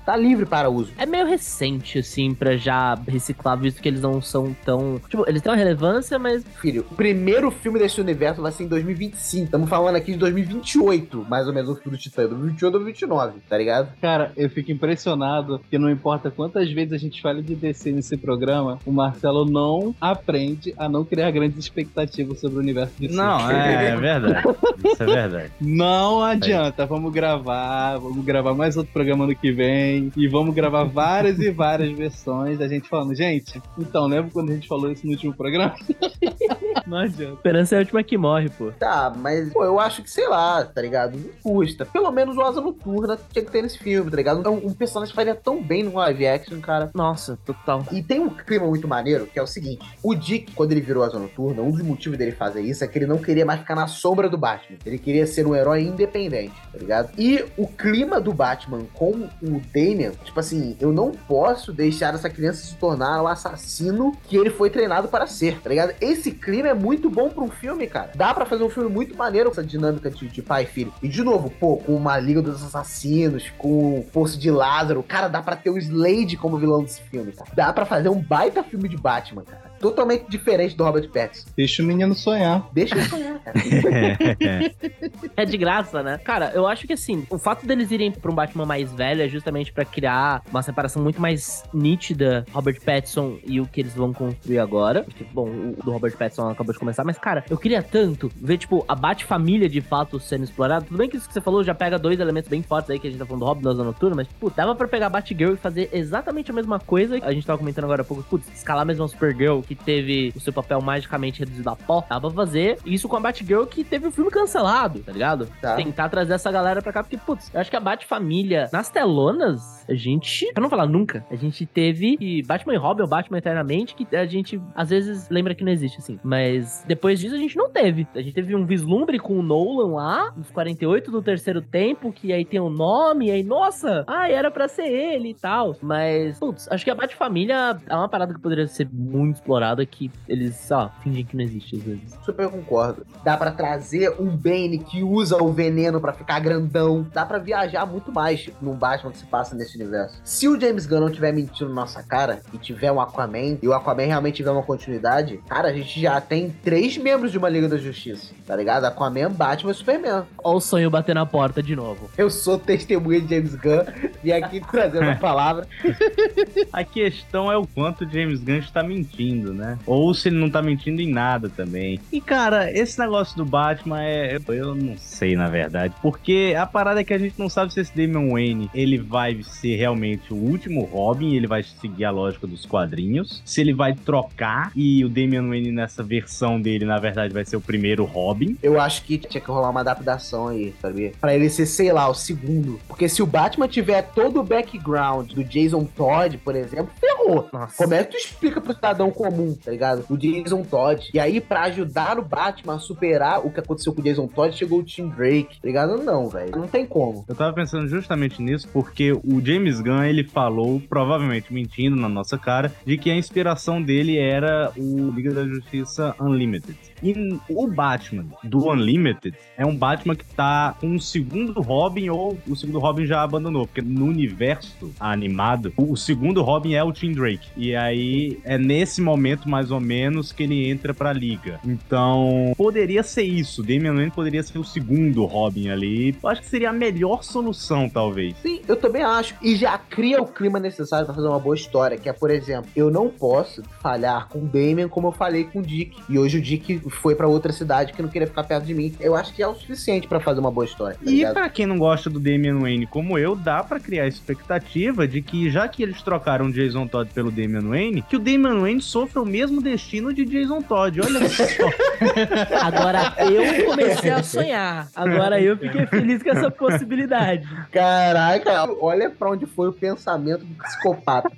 tá livre para uso. É meio recente, assim, pra já reciclar, visto que eles não são tão. Tipo, eles têm uma relevância, mas. Filho, o primeiro filme desse universo vai ser em 2025. Estamos falando aqui de 2028, mais ou menos, o filme do Titã. 2028 ou 2029, tá ligado? Cara, eu fico impressionado que não importa quantas vezes a gente fala de DC nesse programa, o Marcelo não aprende a não criar grandes expectativas sobre o universo de. Não, é, é verdade. Isso é verdade. Não adianta, vamos gravar, vamos gravar mais outro programa ano que vem e vamos gravar várias e várias versões da gente falando, gente, então, lembra quando a gente falou isso no último programa? [LAUGHS] Não adianta. Esperança é a última que morre, pô. Tá, mas, pô, eu acho que, sei lá, tá ligado? Não custa. Pelo menos o Asa Noturna tinha que ter nesse filme, tá ligado? Um, um personagem faria tão bem no live action, cara. Nossa, total. E tem um clima muito maneiro, que é o seguinte: o Dick, quando ele virou Asa Noturna, um dos motivos dele fazer isso é que ele não queria mais ficar na sombra do Batman. Ele queria ser um herói independente, tá ligado? E o clima do Batman com o Damian, tipo assim, eu não posso deixar essa criança se tornar o assassino que ele foi treinado para ser, tá ligado? Esse clima é muito bom pra um filme, cara. Dá pra fazer um filme muito maneiro com essa dinâmica de, de pai e filho. E de novo, pô, com uma Liga dos Assassinos, com o Poço de Lázaro, cara, dá pra ter o Slade como vilão desse filme, cara. Dá pra fazer um baita filme de Batman, cara. Totalmente diferente do Robert Pattinson. Deixa o menino sonhar. Deixa ele sonhar, cara. [LAUGHS] É de graça, né? Cara, eu acho que assim, o fato deles irem pra um Batman mais velho é justamente pra criar uma separação muito mais nítida Robert Pattinson e o que eles vão construir agora. Porque, bom, o do Robert Pattinson acabou de começar, mas cara, eu queria tanto ver, tipo, a Bat-família de fato sendo explorada. Tudo bem que isso que você falou já pega dois elementos bem fortes aí que a gente tá falando do Robin da Asa Noturna, mas, putz, dava pra pegar a Batgirl e fazer exatamente a mesma coisa. A gente tava comentando agora há pouco, putz, escalar mesmo a Supergirl, que que teve o seu papel magicamente reduzido a pó, dá pra fazer isso com a Batgirl que teve o filme cancelado, tá ligado? Tá. Tentar trazer essa galera pra cá, porque, putz, eu acho que a Bat-família, nas telonas, a gente, pra não falar nunca, a gente teve que Batman e Robin, ou Batman Eternamente, que a gente às vezes lembra que não existe, assim. Mas depois disso a gente não teve. A gente teve um vislumbre com o Nolan lá, nos 48 do terceiro tempo, que aí tem o um nome, e aí, nossa, ah, era pra ser ele e tal. Mas, putz, acho que a Bat-família é uma parada que poderia ser muito explorada, que eles, só fingem que não existe às vezes. Super concordo. Dá pra trazer um Bane que usa o veneno pra ficar grandão. Dá pra viajar muito mais num Batman que se passa nesse universo. Se o James Gunn não tiver mentindo na nossa cara e tiver um Aquaman, e o Aquaman realmente tiver uma continuidade, cara, a gente já tem três membros de uma Liga da Justiça, tá ligado? Aquaman, Batman e Superman. Olha o sonho bater na porta de novo. Eu sou testemunha de James Gunn e aqui trazendo a palavra. [LAUGHS] A questão é o quanto James Gunn está mentindo, né? Ou se ele não tá mentindo em nada também. E, cara, esse negócio do Batman é. Eu não sei, na verdade. Porque a parada é que a gente não sabe se esse Damian Wayne ele vai ser realmente o último Robin, ele vai seguir a lógica dos quadrinhos. Se ele vai trocar e o Damian Wayne nessa versão dele, na verdade, vai ser o primeiro Robin. Eu acho que tinha que rolar uma adaptação aí, sabe? Pra ele ser, sei lá, o segundo. Porque se o Batman tiver todo o background do Jason Todd, por exemplo, ferrou. Nossa. Como é que tu explica pro cidadão comum, tá ligado? O Jason Todd. E aí, pra ajudar o Batman a superar o que aconteceu com o Jason Todd, chegou o Tim Drake, tá ligado? Não, velho. Não tem como. Eu tava pensando justamente nisso porque o James Gunn, ele falou, provavelmente mentindo na nossa cara, de que a inspiração dele era o Liga da Justiça Unlimited. E o Batman do Unlimited é um Batman que tá com o segundo Robin ou o segundo Robin já abandonou, porque no universo animado, o segundo Robin é o Tim Drake. E aí é nesse momento mais ou menos que ele entra pra liga. Então, poderia ser isso. Damian Wayne poderia ser o segundo Robin ali. Eu acho que seria a melhor solução, talvez. Sim, eu também acho. E já cria o clima necessário pra fazer uma boa história, que é, por exemplo, eu não posso falhar com o Damian como eu falei com o Dick. E hoje o Dick foi pra outra cidade que não queria ficar perto de mim. Eu acho que é o suficiente pra fazer uma boa história. tá E pra quem não gosta do Damian Wayne como eu, dá pra criar a expectativa de que, já que eles trocaram Jason Todd pelo Damian Wayne, que o Damian Wayne sofra o mesmo destino de Jason Todd. Olha só. [LAUGHS] Agora eu comecei a sonhar. Agora eu fiquei feliz com essa possibilidade. Caraca, olha pra onde foi o pensamento do psicopata.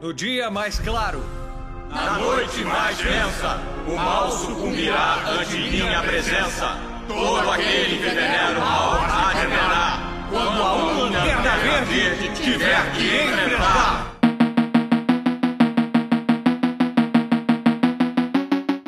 No dia mais claro, Na noite mais densa, o mal sucumbirá ante minha presença. Todo aquele que venera o mal há de venerar. Quando a Lanterna verde tiver que enfrentar.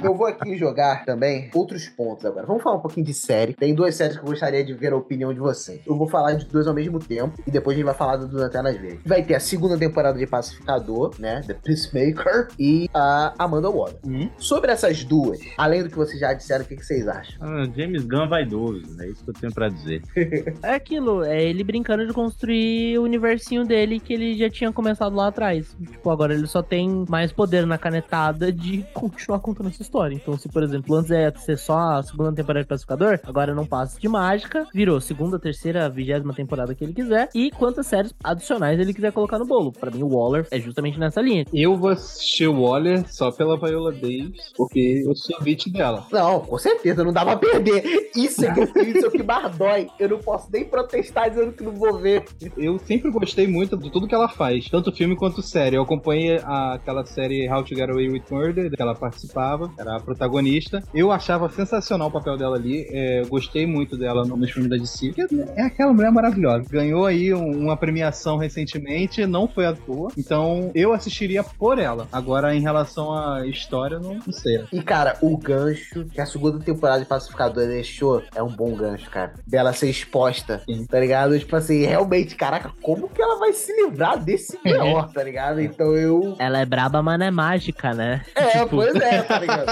Eu vou aqui jogar também outros pontos agora. Vamos falar um pouquinho de série. Tem duas séries que eu gostaria de ver a opinião de vocês. Eu vou falar de duas ao mesmo tempo e depois a gente vai falar do Lanternas Verdes. Vai ter a segunda temporada de Pacificador, né? The Peacemaker e a Amanda Waller. Sobre essas duas, além do que vocês já disseram, o que, que vocês acham? Ah, James Gunn vaidoso, é isso que eu tenho pra dizer. [LAUGHS] É aquilo, é ele brincando de construir o universinho dele que ele já tinha começado lá atrás. Tipo, agora ele só tem mais poder na canetada de [LAUGHS] continuar contando essa história. Então, se por exemplo, antes ia ser só a segunda temporada de Pacificador, agora não passa de mágica, virou segunda, terceira, vigésima temporada que ele quiser e quantas séries adicionais ele quiser colocar no bolo. Pra mim, o Waller é justamente nessa linha. Eu vou assistir o Waller só pela Viola Davis, porque eu sou beat dela. Não, com certeza, não dá pra perder. Isso é que, isso é o que mais dói. Eu não posso nem protestar dizendo que não vou ver. Eu sempre gostei muito de tudo que ela faz, tanto filme quanto série. Eu acompanhei a- aquela série How to Get Away with Murder, que ela participava, era a protagonista. Eu achava sensacional o papel dela ali, é, gostei muito dela no- nos filmes da DC. É aquela mulher maravilhosa. Ganhou aí um- uma premiação recentemente, não foi à toa. Então eu assistiria por ela. Agora, em relação à história, não, não sei. E, cara, o gancho que a segunda temporada de Pacificador deixou é um bom gancho, cara. Dela ser exposta, tá ligado? Tipo assim, realmente, caraca, como que ela vai se livrar desse [LAUGHS] pior, tá ligado? Então eu. Ela é braba, mas não é mágica, né? É, [LAUGHS] Tipo- pois é, tá ligado?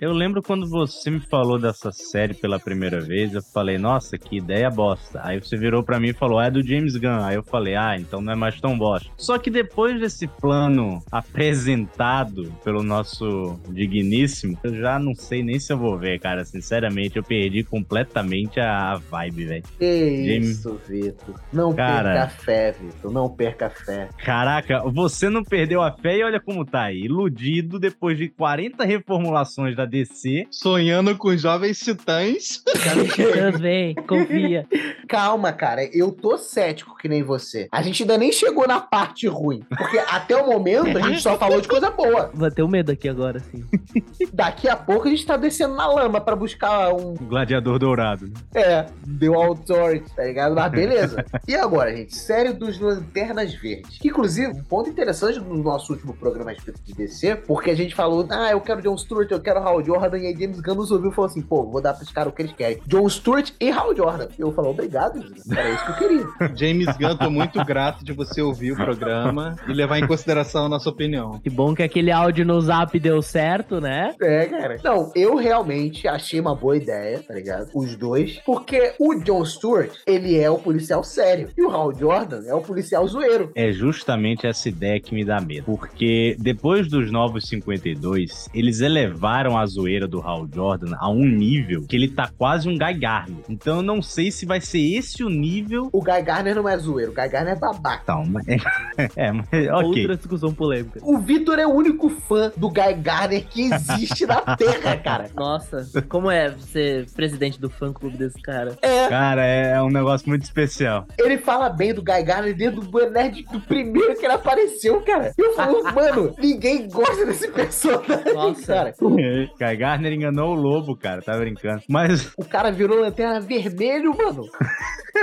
Eu lembro quando você me falou dessa série pela primeira vez, eu falei, nossa, que ideia bosta. Aí você virou pra mim e falou, ah, é do James Gunn. Aí eu falei, ah, então não é mais tão bosta. Só que depois desse plano apresentado pelo nosso digníssimo, eu já não sei nem se eu vou ver, cara. Sinceramente, eu perdi completamente a vibe, velho. Que James- isso, Vitor. Não Cara. perca a fé, Vitor. Não perca a fé. Caraca, você não perdeu a fé e olha como tá aí. Iludido depois de 40 reformulações da DC. Sonhando com jovens titãs. [LAUGHS] Vem, confia. Calma, cara. Eu tô cético que nem você. A gente ainda nem chegou na parte ruim. Porque até o momento a gente só falou de coisa boa. Vou ter um medo aqui agora, sim. Daqui a pouco a gente tá descendo na lama pra buscar um. Gladiador Dourado. É, The Authority, tá ligado? Mas beleza. E agora, gente? Série dos Lanternas Verdes. Que, inclusive, um ponto interessante do nosso último programa a respeito de DC, porque a gente falou, ah, eu quero John Stewart, eu quero Hal Jordan, e aí James Gunn nos ouviu e falou assim, pô, vou dar pros caras o que eles querem. John Stewart e Hal Jordan. E eu falei, obrigado, James. Era isso que eu queria. [LAUGHS] James Gunn, tô muito grato de você ouvir o programa e levar em consideração a nossa opinião. Que bom que aquele áudio no zap deu certo, né? É, cara. Não, eu realmente achei uma boa ideia, tá ligado? Os dois. Porque o John Stewart, ele é o policial sério. E o Hal Jordan é o policial zoeiro. É justamente essa ideia que me dá medo. Porque depois dos Novos 52, eles elevaram a zoeira do Hal Jordan a um nível que ele tá quase um Guy Gardner. Então eu não sei se vai ser esse o nível. O Guy Garner não é zoeiro, o Guy Garner é babaca. Então, mas... [LAUGHS] é, mas ok. Outra discussão polêmica. O Vitor é o único fã do Guy Garner que existe na [LAUGHS] Terra, cara. Nossa, como é ser presidente do fã clube desse cara? É, Cara, é, é um negócio muito especial. ele fala bem do Guy Garner desde o Nerd do primeiro que ele apareceu, cara. Eu falo, mano, ninguém gosta desse personagem, Nossa. cara. Guy [LAUGHS] Gardner enganou o lobo, cara, tá brincando. Mas O cara virou lanterna vermelho, mano. [LAUGHS]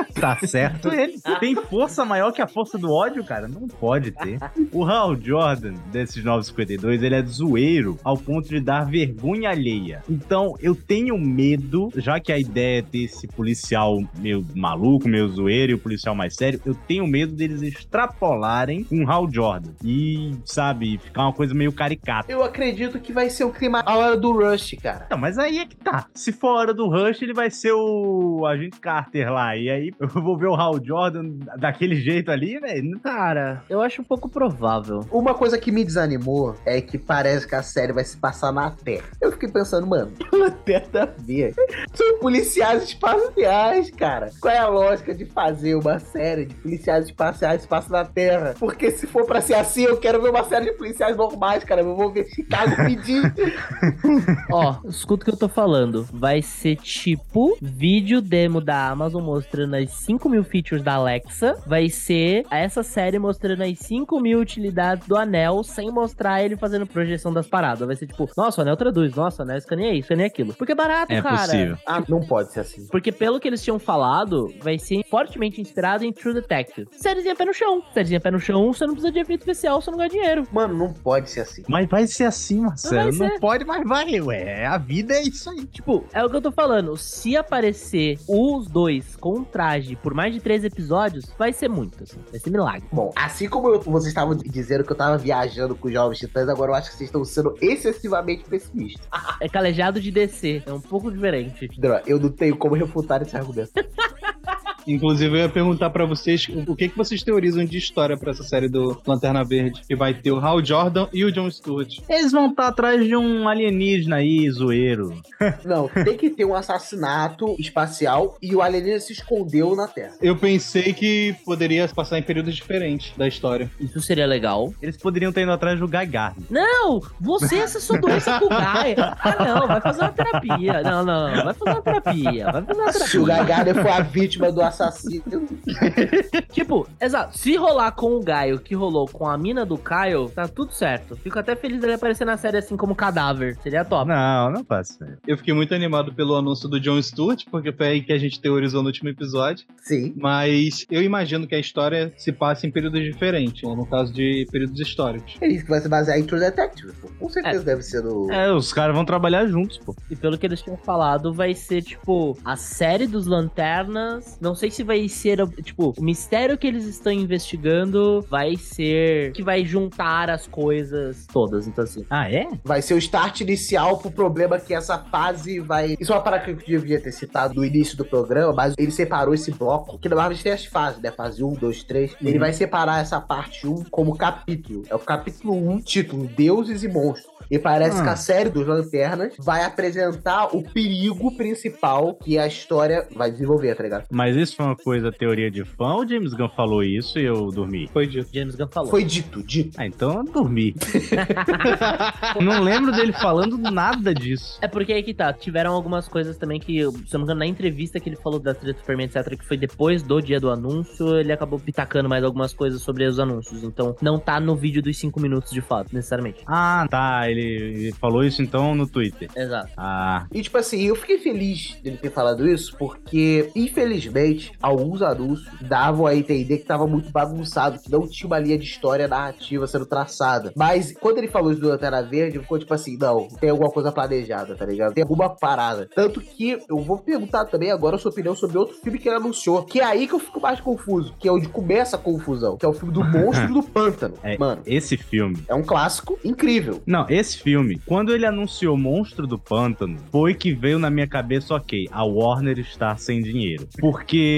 tá certo ele. Tem força maior que a força do ódio, cara? Não pode ter. O Hal Jordan, desses 952, ele é zoeiro ao ponto de dar vergonha alheia. Então, eu tenho medo, já que a ideia é ter esse policial meio maluco, meio zoeiro e o policial mais sério, eu tenho medo deles extrapolarem o Hal Jordan. E, sabe, ficar uma coisa meio caricata. Eu acredito que vai ser o clima a hora do Rush, cara. Não, mas aí é que tá. Se for a hora do Rush, ele vai ser o agente Carter lá. E aí eu vou ver o Hal Jordan daquele jeito ali, velho. Cara, eu acho um pouco provável. Uma coisa que me desanimou é que parece que a série vai se passar na Terra. Eu fiquei pensando, mano, [LAUGHS] Lanterna Verde. São policiais espaciais, cara. Qual é a lógica de fazer uma série de policiais espaciais que se passa na Terra? Porque se for pra ser assim, eu quero ver uma série de policiais normais, cara. Eu vou ver Chicago pedir. [LAUGHS] Ó, escuta o que eu tô falando. Vai ser tipo vídeo demo da Amazon mostrando as 5 mil features da Alexa. Vai ser essa série mostrando as 5 mil utilidades do anel sem mostrar ele fazendo projeção das paradas. Vai ser tipo, nossa, o anel traduz, nossa, o anel escaneia isso, escaneia aquilo. Porque é barato, É cara. possível. ah, não pode ser assim. Porque pelo que eles tinham falado, vai ser fortemente inspirado em True Detective. Sériezinha pé no chão. Sériezinha pé no chão, você não precisa de efeito especial, você não ganha dinheiro. Mano, não pode ser assim. Mas vai ser assim, Marcelo. Não ser. pode, mas vai, ué. A vida é isso aí. Tipo, é o que eu tô falando. Se aparecer os dois com traje por mais de três episódios, vai ser muito, assim. Vai ser milagre. Bom, assim como eu- vocês estavam dizendo que eu tava viajando com os Jovens Titãs, agora eu acho que vocês estão sendo excessivamente pessimistas. [LAUGHS] É calejado de descer. É um pouco diferente. Droga, Eu não tenho como refutar esse argumento. [LAUGHS] Inclusive, eu ia perguntar pra vocês o que, que vocês teorizam de história pra essa série do Lanterna Verde, que vai ter o Hal Jordan e o John Stewart. Eles vão estar atrás de um alienígena aí, zoeiro. [LAUGHS] Não, tem que ter um assassinato espacial e o alienígena se escondeu na Terra. Eu pensei que poderia passar em períodos diferentes da história. Isso seria legal. Eles poderiam ter ido atrás do Guy Gardner. Não! Você acessou doença com o Guy. Ah, não. Vai fazer uma terapia. Não, não. Vai fazer uma terapia. Vai fazer uma Se o terapia. Gagader foi a vítima do assassino. [LAUGHS] Tipo, exato. Se rolar com o Gaio que rolou com a mina do Kyle, tá tudo certo. Fico até feliz dele aparecer na série assim como cadáver. Seria top. Não, não faço. velho. Eu fiquei muito animado pelo anúncio do John Stewart, porque foi aí que a gente teorizou no último episódio. Sim. Mas eu imagino que a história se passe em períodos diferentes, ou no caso de períodos históricos. É isso que vai se basear em True Detective. pô. Com certeza deve ser no. É, os caras vão trabalhar juntos, pô. E pelo que eles tinham falado, vai ser tipo a série dos lanternas. Não sei sei se vai ser, tipo, o mistério que eles estão investigando vai ser que vai juntar as coisas todas. Então, assim. Ah, é? Vai ser o start inicial pro problema que essa fase vai. Isso é uma parada que eu devia ter citado no início do programa, mas ele separou esse bloco, que na Marvel tem as fases, né? Fase 1, 2, 3. Ele vai separar essa parte 1 como capítulo. É o capítulo 1, título Deuses e Monstros. E parece Ah. que a série dos Lanternas vai apresentar o perigo principal que a história vai desenvolver, tá ligado? Mas isso foi uma coisa, teoria de fã, ou James Gunn falou isso e eu dormi? Foi dito. James Gunn falou. Foi dito, dito. Ah, então eu dormi. [LAUGHS] não lembro dele falando nada disso. É porque aí que tá, tiveram algumas coisas também que, se eu não me engano, na entrevista que ele falou da treta do Superman, etc., que foi depois do dia do anúncio, ele acabou pitacando mais algumas coisas sobre os anúncios. Então, não tá no vídeo dos 5 minutos de fato, necessariamente. Ah, tá. Ele ele falou isso então no Twitter. Exato. Ah, E tipo assim, eu fiquei feliz dele ter falado isso, porque, infelizmente, alguns anúncios davam a entender que tava muito bagunçado, que não tinha uma linha de história narrativa sendo traçada. Mas quando ele falou isso do Lanterna Verde, ficou tipo assim, não, tem alguma coisa planejada, tá ligado? Tem alguma parada. Tanto que eu vou perguntar também agora a sua opinião sobre outro filme que ele anunciou, que é aí que eu fico mais confuso, que é onde começa a confusão, que é o filme do [LAUGHS] Monstro do Pântano. é, Mano, esse filme. é um clássico incrível. Não, esse filme, quando ele anunciou Monstro do Pântano, foi que veio na minha cabeça, ok, a Warner está sem dinheiro. Porque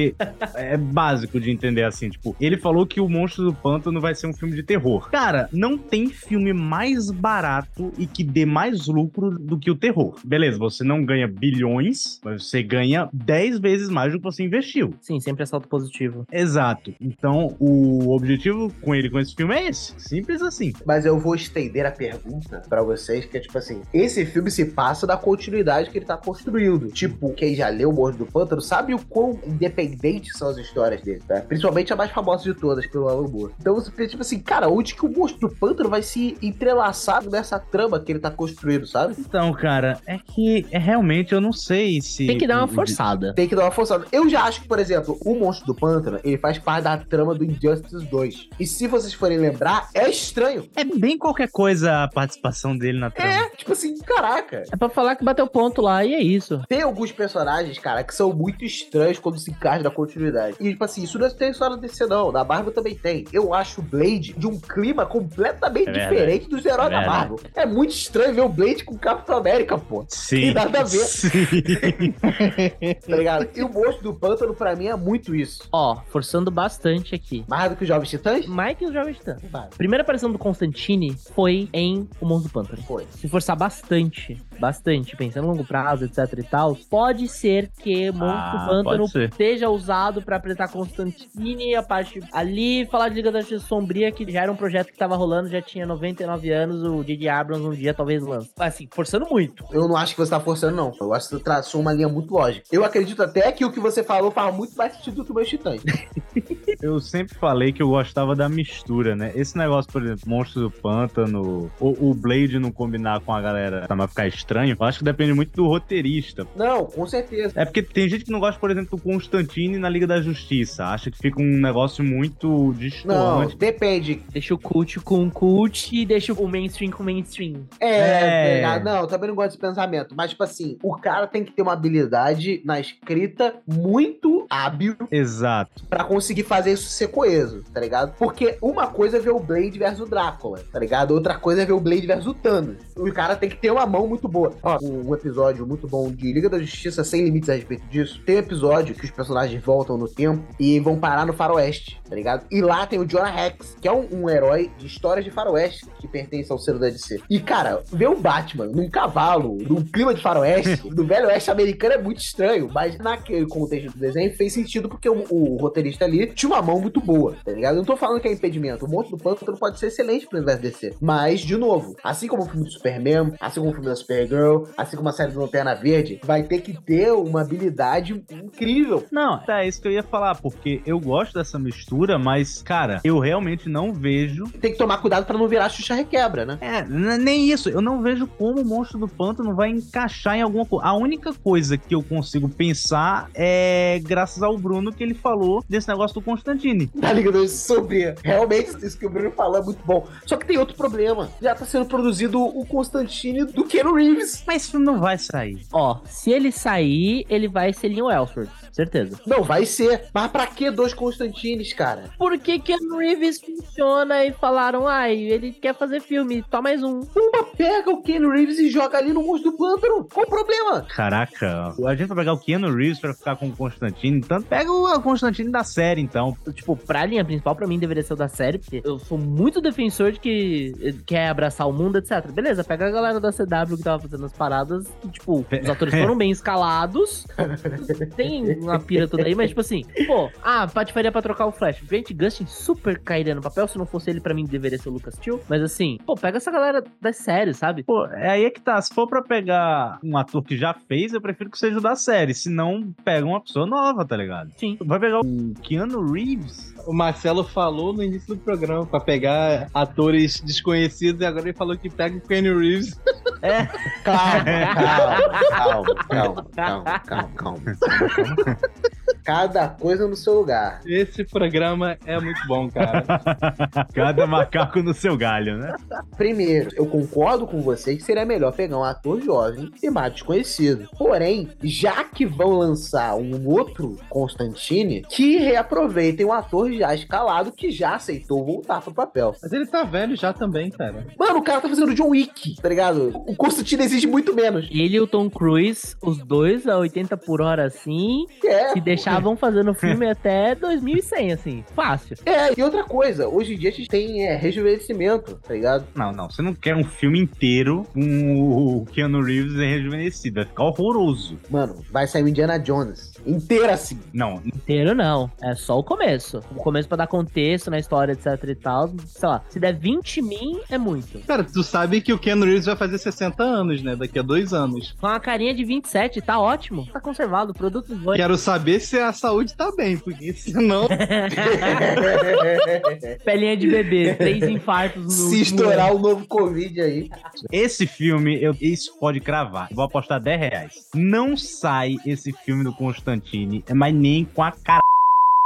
é básico de entender assim, tipo, ele falou que o Monstro do Pântano vai ser um filme de terror. Cara, não tem filme mais barato e que dê mais lucro do que o terror. Beleza, você não ganha bilhões, mas você ganha 10 vezes mais do que você investiu. Sim, sempre é salto positivo. Exato. Então, o objetivo com ele, com esse filme é esse. Simples assim. Mas eu vou estender a pergunta pra vocês, que é tipo assim, esse filme se passa da continuidade que ele tá construindo. Tipo, quem já leu o Morro do Pântano sabe o quão independentes são as histórias dele, tá? Principalmente a mais famosa de todas, pelo Alan Moore. Então você pensa, tipo assim, cara, onde que o Monstro do Pântano vai se entrelaçar nessa trama que ele tá construindo, sabe? Então, cara, é que é, realmente eu não sei se. Tem que dar uma forçada. Tem que dar uma forçada. Eu já acho que, por exemplo, o Monstro do Pântano, ele faz parte da trama do Injustice 2. E se vocês forem lembrar, é estranho. É bem qualquer coisa a participação dele na trama. É, tipo assim, caraca. É pra falar que bateu ponto lá e é isso. Tem alguns personagens, cara, que são muito estranhos quando se na continuidade. E, tipo assim, isso não tem só na DC, não. Na Marvel também tem. Eu acho o Blade de um clima completamente É diferente dos heróis É da. Marvel. É muito estranho ver o Blade com o Capitão América, pô. Sim. Tem nada a ver. Sim. [LAUGHS] Tá ligado? E o Monstro do Pântano, pra mim, é muito isso. Ó, forçando bastante aqui. Mais do que os Jovens Titãs? Mais que os Jovens Titãs. Vai. Primeira aparição do Constantine foi em O Monstro do Pântano. Foi. Se forçar bastante, bastante, pensando a longo prazo, etc e tal, pode ser que Monstro Ah, do Pântano pode esteja usado pra apresentar Constantine, a parte ali, falar de Liga da Justiça Sombria, que já era um projeto que tava rolando, já tinha 99 anos, o J.J. Abrams um dia talvez lance. Assim, forçando muito. Eu não acho que você tá forçando, não. Eu acho que você traçou uma linha muito lógica. Eu acredito até que o que você falou faz muito mais sentido do que o meus titãs. [LAUGHS] Eu sempre falei que eu gostava da mistura, né? Esse negócio, por exemplo, Monstro do Pântano, o, o Blade não combinar com a galera pra não ficar estranho, eu acho que depende muito do roteirista. Não, com certeza. É porque tem gente que não gosta, por exemplo, do Constantine na Liga da Justiça. Acha que fica um negócio muito Não, distante. depende. Deixa o cult com cult e deixa o mainstream com mainstream. É, É. tá ligado? não, eu também não gosto desse pensamento. Mas, tipo assim, o cara tem que ter uma habilidade na escrita muito hábil Exato. pra conseguir fazer isso ser coeso, tá ligado? Porque uma coisa é ver o Blade versus o Drácula, tá ligado? Outra coisa é ver o Blade versus o Thanos. O cara tem que ter uma mão muito boa. Ó, um episódio muito bom de Liga da Justiça sem limites a respeito disso. Tem um episódio que os personagens voltam no tempo e vão parar no faroeste, tá ligado? E lá tem o Jonah Rex, que é um, um herói de histórias de faroeste que pertence ao selo da DC. E, cara, ver o Batman num cavalo, num clima de faroeste, [LAUGHS] do velho oeste americano é muito estranho, mas naquele contexto do desenho fez sentido porque o, o roteirista ali tinha uma mão muito boa, tá ligado? Eu não tô falando que é impedimento. O Monstro do Pântano pode ser excelente pro universo DC. Mas, de novo, assim como o filme do Superman, assim como o filme da Supergirl, assim como a série do Lanterna Verde, vai ter que ter uma habilidade incrível. Não, é isso que eu ia falar, porque eu gosto dessa mistura, mas, cara, eu realmente não vejo. Tem que tomar cuidado pra não virar Xuxa Requebra, né? É, nem isso. Eu não vejo como o monstro do pântano vai encaixar em alguma coisa. A única coisa que eu consigo pensar é graças ao Bruno que ele falou desse negócio do Constantine. Da Liga da Justiça Sombria. Realmente, isso que o Bruno falou é muito bom. Só que tem outro problema. Já tá sendo produzido o Constantine do Keanu Reeves. Mas isso não vai sair. Ó, se ele sair, ele vai ser Leon Ellsworth, certeza. Não, vai ser. Mas pra que dois Constantines, cara? Porque Keanu Reeves funciona e falaram, ai, ele quer fazer filme, só mais um. Uma pega o Keanu Reeves e joga ali no monstro do pântano. Qual o problema? Caraca, a gente vai pegar o Keanu Reeves pra ficar com o Constantine, então pega o Constantine da série, então. Tipo, pra linha principal, pra mim, deveria ser o da série, porque eu sou muito defensor de que quer abraçar o mundo, etc. Beleza, pega a galera da CW que tava fazendo as paradas, que, tipo, os [LAUGHS] atores foram bem escalados, [LAUGHS] tem uma pira toda aí, mas, tipo assim, [LAUGHS] pô, ah, patifaria pra trocar o Flash. Grant Gustin super cairia no papel, se não fosse ele, pra mim, deveria ser o Lucas Till, mas assim, pô, pega essa galera das séries, sabe? Pô, é aí é que tá, se for pra pegar um ator que já fez, eu prefiro que seja o da série, se não, pega uma pessoa nova, tá ligado? Sim. Vai pegar o Keanu Reeves, O Marcelo falou no início do programa pra pegar atores desconhecidos e agora ele falou que pega o Kenny Reeves. É. Calma, calma, calma, calma, calma, calma, calma. [LAUGHS] Cada coisa no seu lugar. Esse programa é muito bom, cara. [LAUGHS] Cada macaco no seu galho, né? Primeiro, eu concordo com você que seria melhor pegar um ator jovem e mais desconhecido. Porém, já que vão lançar um outro Constantine, que reaproveitem um ator já escalado que já aceitou voltar pro papel. Mas ele tá velho já também, cara. Mano, o cara tá fazendo John Wick, tá ligado? O Constantine exige muito menos. Ele e o Tom Cruise, os dois a 80 por hora assim, É. se deixavam fazendo filme até 2100, assim. Fácil. É, e outra coisa, hoje em dia a gente tem é, rejuvenescimento, tá ligado? Não, não, você não quer um filme inteiro com o Keanu Reeves rejuvenescido, vai ficar horroroso. Mano, vai sair o Indiana Jones inteira assim. Não, Inteiro não. É só o começo. O começo pra dar contexto na história, etc e tal. Sei lá, se der 20 mil, é muito. Cara, tu sabe que o Ken Reeves vai fazer 60 anos, né? Daqui a dois anos. Com uma carinha de 27, tá ótimo. Tá conservado, o produto foi. Quero saber se a saúde tá bem, porque senão. [LAUGHS] [LAUGHS] Pelinha de bebê, três infartos no Se estourar ano. o novo Covid aí. esse filme, eu, isso pode cravar. Vou apostar 10 reais. Não sai esse filme do Constantine, mas nem com a cara.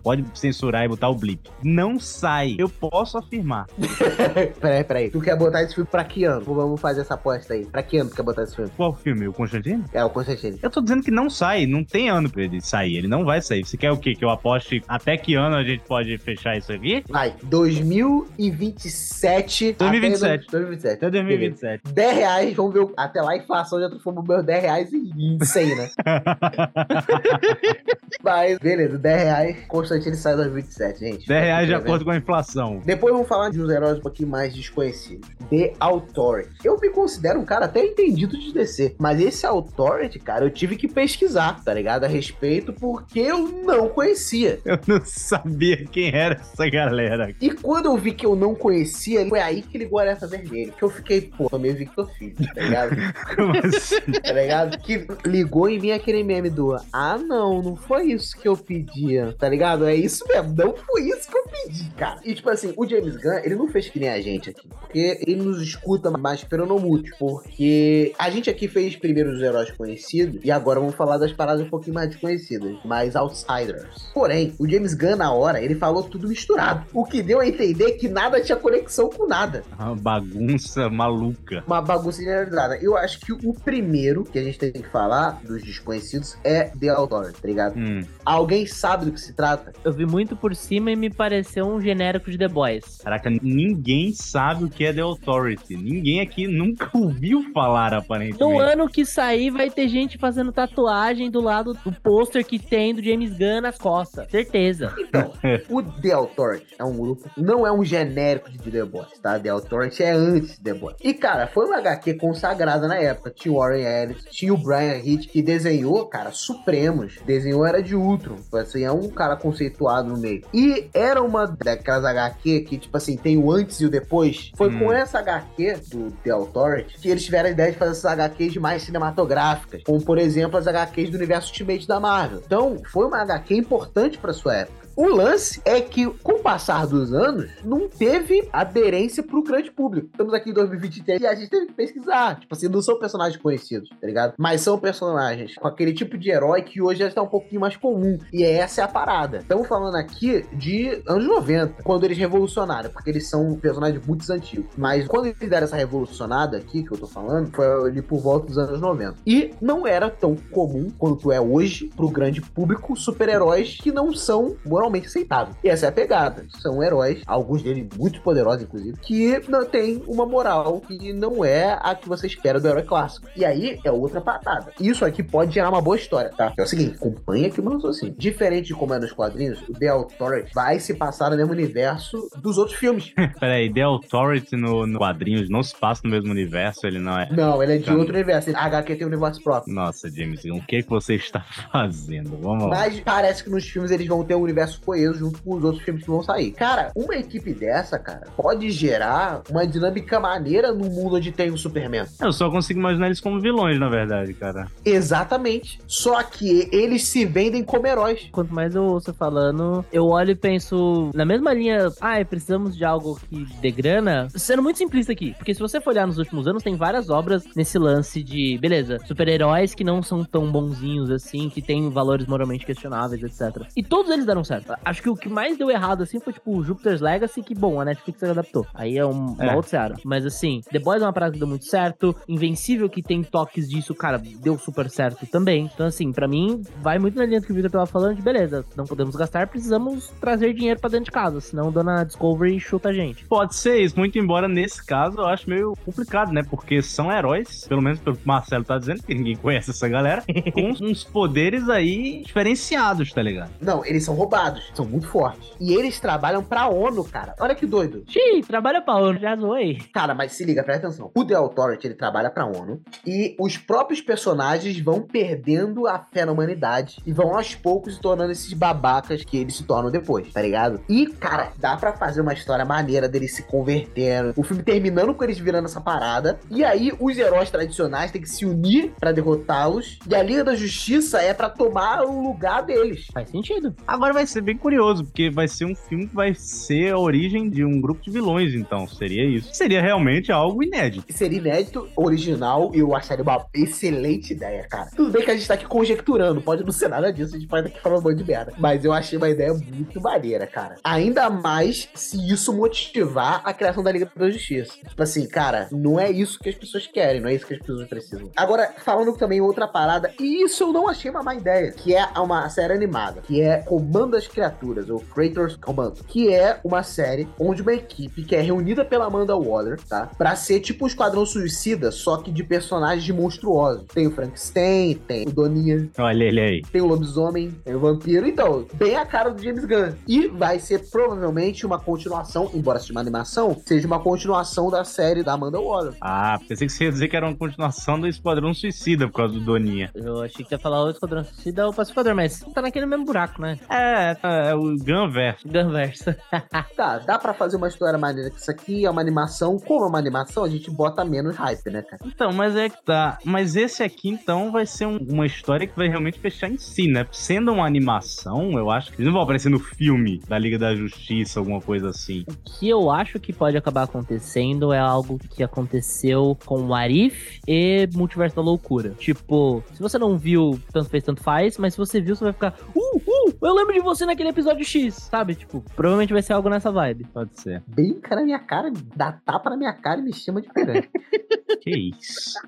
Pode censurar e botar o blip. Não sai. Eu posso afirmar. [LAUGHS] peraí, peraí. Tu quer botar esse filme pra que ano? Vamos fazer essa aposta aí. Pra que ano tu quer botar esse filme? Qual filme? O Constantine? É, o Constantine. Eu tô dizendo que não sai. Não tem ano pra ele sair. Ele não vai sair. Você quer o quê? Que eu aposte até que ano a gente pode fechar isso aqui? Vai, 2027. 2027. Até 2027. Até 2027. 10 reais, vamos ver. o- Até lá a inflação já transformou meus 10 reais em em 100, né? [LAUGHS] Mas, beleza, 10 reais. Constantine sai em 2027, gente. 10 reais de acordo com a inflação. Depois vamos falar de uns heróis um pouquinho mais desconhecidos. The Authority. Eu me considero um cara até entendido de DC, mas esse Authority, cara, eu tive que pesquisar, tá ligado? A respeito, porque eu não conhecia. Eu não sabia quem era essa galera. E quando eu vi que eu não conhecia, foi aí que ligou a alerta vermelha. Que eu fiquei, pô, meio Victor Filho, tá ligado? [LAUGHS] Como assim? tá ligado? Que ligou e vinha aquele meme do Ah, não, não foi isso que eu pedia, tá ligado? É isso mesmo, não foi isso que eu pedi, cara. E tipo assim, o James Gunn, ele não fez que nem a gente aqui, porque ele nos escuta mais peronomútil, porque a gente aqui fez primeiro os heróis conhecidos e agora vamos falar das paradas um pouquinho mais desconhecidas, mais outsiders. Porém, o James Gunn, na hora, ele falou tudo misturado, o que deu a entender que nada tinha conexão com nada Uma bagunça maluca. uma bagunça generalizada. Eu acho que o primeiro que a gente tem que falar dos desconhecidos é The Authority, tá ligado? Hum. Alguém sabe do que se trata? Eu vi muito por cima e me pareceu um genérico de The Boys. Caraca, ninguém sabe o que é The Authority. Ninguém aqui nunca [LAUGHS] ouviu falar, aparentemente. No ano que sair, vai ter gente fazendo tatuagem do lado do pôster que tem do James Gunn nas costas. Certeza. Então, o The Authority é um grupo, não é um genérico de The Boys, tá? The Authority é antes de The Boys. E, cara, foi uma HQ consagrada na época. Tinha o Warren Ellis, tinha o Brian Hitch, que desenhou, cara, Supremos. Desenhou Era de Ultron. Assim, é um cara conceituado no meio. E era uma daquelas HQ que, tipo assim, tem o antes e o depois. Foi Hum. com essa HQ do The Authority que eles tiveram a ideia de fazer essas HQs mais cinematográficas. Como, por exemplo, as HQs do universo Ultimate da Marvel. Então, foi uma HQ importante pra sua época. O lance é que, com o passar dos anos, não teve aderência pro grande público. Estamos aqui em 2023 e a gente teve que pesquisar. Tipo assim, não são personagens conhecidos, tá ligado? Mas são personagens com aquele tipo de herói que hoje já está um pouquinho mais comum. E essa é a parada. Estamos falando aqui de anos 90, quando eles revolucionaram, porque eles são personagens muito antigos. Mas quando eles deram essa revolucionada aqui, que eu tô falando, foi ali por volta dos anos 90. E não era tão comum quanto é hoje pro grande público super-heróis que não são moralmente aceitáveis. E essa é a pegada. São heróis, alguns deles muito poderosos, inclusive, que não tem uma moral que não é a que você espera do herói clássico. E aí é outra patada. Isso aqui pode gerar uma boa história, tá? É o seguinte, acompanha aqui o assim. Diferente de como é nos quadrinhos, o The Authority vai se passar no mesmo universo dos outros filmes. [LAUGHS] Peraí, The Authority no, no quadrinhos não se passa no mesmo universo, ele não é. Não, ele é de outro universo. A HQ tem um universo próprio. Nossa, James, o que, que você está [LAUGHS] fazendo? Vamos lá. Mas parece que nos filmes eles vão ter um universo coeso junto com os outros filmes que vão sair. Cara, uma equipe dessa, cara, pode gerar uma dinâmica maneira no mundo onde tem o Superman. Eu só consigo imaginar eles como vilões, na verdade, cara. Exatamente. Só que eles se vendem como heróis. Quanto mais eu ouço falando, eu olho e penso na mesma linha, ah, precisamos de algo que dê grana, sendo muito simplista aqui. Porque se você for olhar nos últimos anos, tem várias obras nesse lance de, beleza, super-heróis que não são tão bonzinhos assim, que têm valores moralmente questionáveis, etc. E todos eles deram certo. Acho que o que mais deu errado, assim, foi tipo Jupiter's Legacy, que bom, a Netflix adaptou. Aí é um, uma é. outra seara. Mas assim, The Boys é uma parada que deu muito certo. Invencível, que tem toques disso, cara, deu super certo também. Então, assim, para mim, vai muito na linha do que o Victor tava falando de beleza, não podemos gastar, precisamos trazer dinheiro para dentro de casa, senão Dona Discovery chuta a gente. Pode ser isso, muito embora nesse caso eu acho meio complicado, né? Porque são heróis, pelo menos pelo que o Marcelo tá dizendo, que ninguém conhece essa galera, [LAUGHS] com uns poderes aí diferenciados, tá ligado? Não, eles são roubados, são muito fortes. E eles trabalham pra ONU, cara. Olha que doido. Xiii, trabalha pra ONU, já zoei. Cara, mas se liga, presta atenção. O The Authority, ele trabalha pra ONU e os próprios personagens vão perdendo a fé na humanidade e vão aos poucos se tornando esses babacas que eles se tornam depois, tá ligado? E, cara, dá para fazer uma história maneira deles se convertendo. O filme terminando com eles virando essa parada. E aí, os heróis tradicionais têm que se unir para derrotá-los. E a Liga da Justiça é para tomar o lugar deles. Faz sentido. Agora vai ser bem curioso, porque vai ser um filme que vai ser a origem de um grupo de vilões, então. Seria isso. Seria realmente algo inédito. Seria inédito, original, e eu acharia uma excelente ideia, cara. Tudo bem que a gente tá aqui conjecturando, pode não ser nada disso, a gente pode aqui falando um monte de merda. Mas eu achei uma ideia muito maneira, cara. Ainda mais se isso motivar a criação da Liga da Justiça. Tipo assim, cara, não é isso que as pessoas querem, não é isso que as pessoas precisam. Agora, falando também outra parada, e isso eu não achei uma má ideia, que é uma série animada, que é Comando das Criaturas, ou Creators Command, que é uma série onde uma equipe que é reunida pela Amanda Waller, tá? Pra ser tipo um Esquadrão Suicida, só que de personagens monstruosos. Tem o Frankenstein, tem o Doninha. Olha ele aí. Tem o Lobisomem, tem o Vampiro. Então, bem a cara do James Gunn. E vai ser provavelmente uma continuação, embora seja uma animação, seja uma continuação da série da Amanda Waller. Ah, pensei que você ia dizer que era uma continuação do Esquadrão Suicida por causa do Doninha. Eu achei que ia falar o Esquadrão Suicida ou o Pacificador, mas tá naquele mesmo buraco, né? É, é, é o Gunverso. Gunverso. [LAUGHS] tá, dá pra fazer uma história maneira que isso aqui é uma animação. Como é uma animação, a gente bota menos hype, né, cara? Então, mas é que tá. Mas esse aqui, então, vai ser um, uma história que vai realmente fechar em si, né? Sendo uma animação, eu acho que eles não vão aparecer no filme da Liga da Justiça, alguma coisa assim. O que eu acho que pode acabar acontecendo é algo que aconteceu com o Arif e Multiverso da Loucura. Tipo, se você não viu, tanto fez, tanto faz, mas se você viu, você vai ficar, uh, uh, eu lembro de você naquele episódio X, sabe? Tipo, provavelmente vai ser algo nessa vibe. Pode ser. Brinca na minha cara, dá tapa na minha cara e me chama de pirante. [LAUGHS] que isso?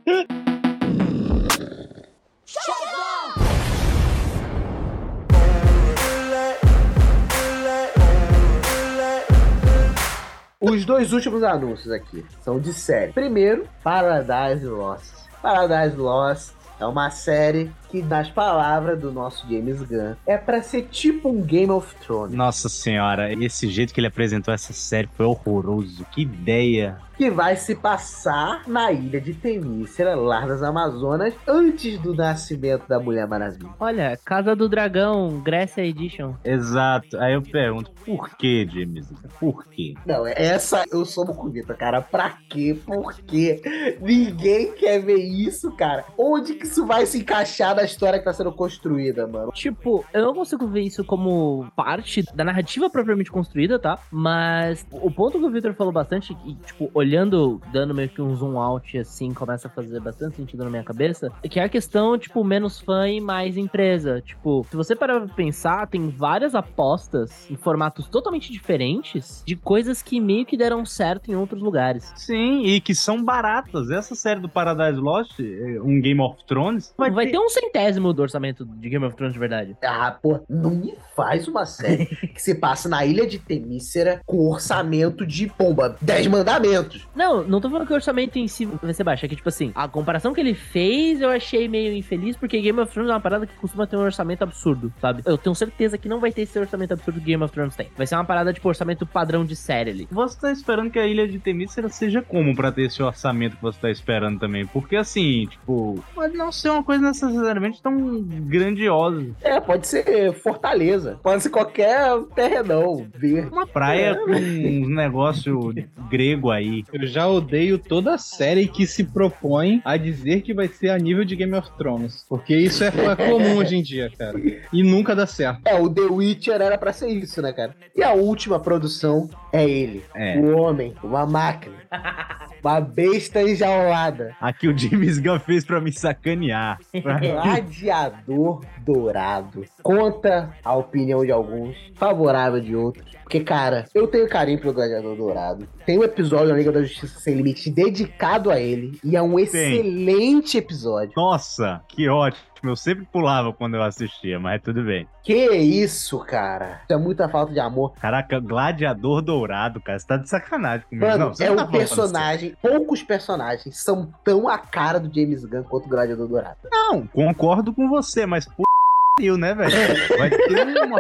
Os dois últimos anúncios aqui são de série. Primeiro, Paradise Lost. Paradise Lost é uma série que, nas palavras do nosso James Gunn, é para ser tipo um Game of Thrones. Nossa senhora, esse jeito que ele apresentou essa série foi horroroso. Que ideia que vai se passar na ilha de Temícera, Lar das Amazonas, antes do nascimento da Mulher Maravilha. Olha, Casa do Dragão, Grécia Edition. Exato. Aí eu pergunto, por que, James? Por quê? Não, essa eu sou Mucuvita, cara. Pra quê? Por quê? Ninguém quer ver isso, cara. Onde que isso vai se encaixar na história que tá sendo construída, mano? Tipo, eu não consigo ver isso como parte da narrativa propriamente construída, tá? Mas o ponto que o Victor falou bastante, e, tipo, olhando, dando meio que um zoom out, assim, começa a fazer bastante sentido na minha cabeça, é que é a questão, tipo, menos fã e mais empresa. Tipo, se você parar pra pensar, tem várias apostas em formatos totalmente diferentes de coisas que meio que deram certo em outros lugares. Sim, e que são baratas. Essa série do Paradise Lost, eh, um Game of Thrones, Vai, ter um centésimo do orçamento de Game of Thrones de verdade. Ah, pô, não me faz uma série [LAUGHS] que se passa na ilha de Temícera com orçamento de, pomba, 10 mandamentos. Não, não tô falando que o orçamento em si vai ser baixo. É que, tipo assim, a comparação que ele fez eu achei meio infeliz, porque Game of Thrones é uma parada que costuma ter um orçamento absurdo, sabe? Eu tenho certeza que não vai ter esse orçamento absurdo que Game of Thrones tem. Vai ser uma parada, tipo, orçamento padrão de série ali. Você tá esperando que a Ilha de Temícera seja como pra ter esse orçamento que você tá esperando também? Porque assim, tipo, pode não ser uma coisa necessariamente tão grandiosa. É, pode ser Fortaleza, pode ser qualquer terrenão verde. Uma praia com uns negócio grego aí. Eu já odeio toda a série que se propõe a dizer que vai ser a nível de Game of Thrones. Porque isso é, comum hoje em dia, cara. E nunca dá certo. É, o The Witcher era pra ser isso, né, cara? E a última produção é ele. É. O homem, uma máquina. [LAUGHS] uma besta enjaulada. Aqui o James Gunn fez pra me sacanear. Gladiador [LAUGHS] Dourado. Conta a opinião de alguns, favorável de outros. Porque, cara, eu tenho carinho pelo Gladiador Dourado. Tem um episódio na Liga da Justiça Sem Limite dedicado a ele. E é um excelente episódio. Nossa, que ótimo. Eu sempre pulava quando eu assistia, mas tudo bem. Que isso, cara? Isso é muita falta de amor. Caraca, Gladiador Dourado, cara. Você tá de sacanagem comigo. Mano, não, é não um tá falando personagem. Poucos personagens são tão a cara do James Gunn quanto o Gladiador Dourado. Não, concordo com você, mas p... né, velho? [LAUGHS] Vai ter uma.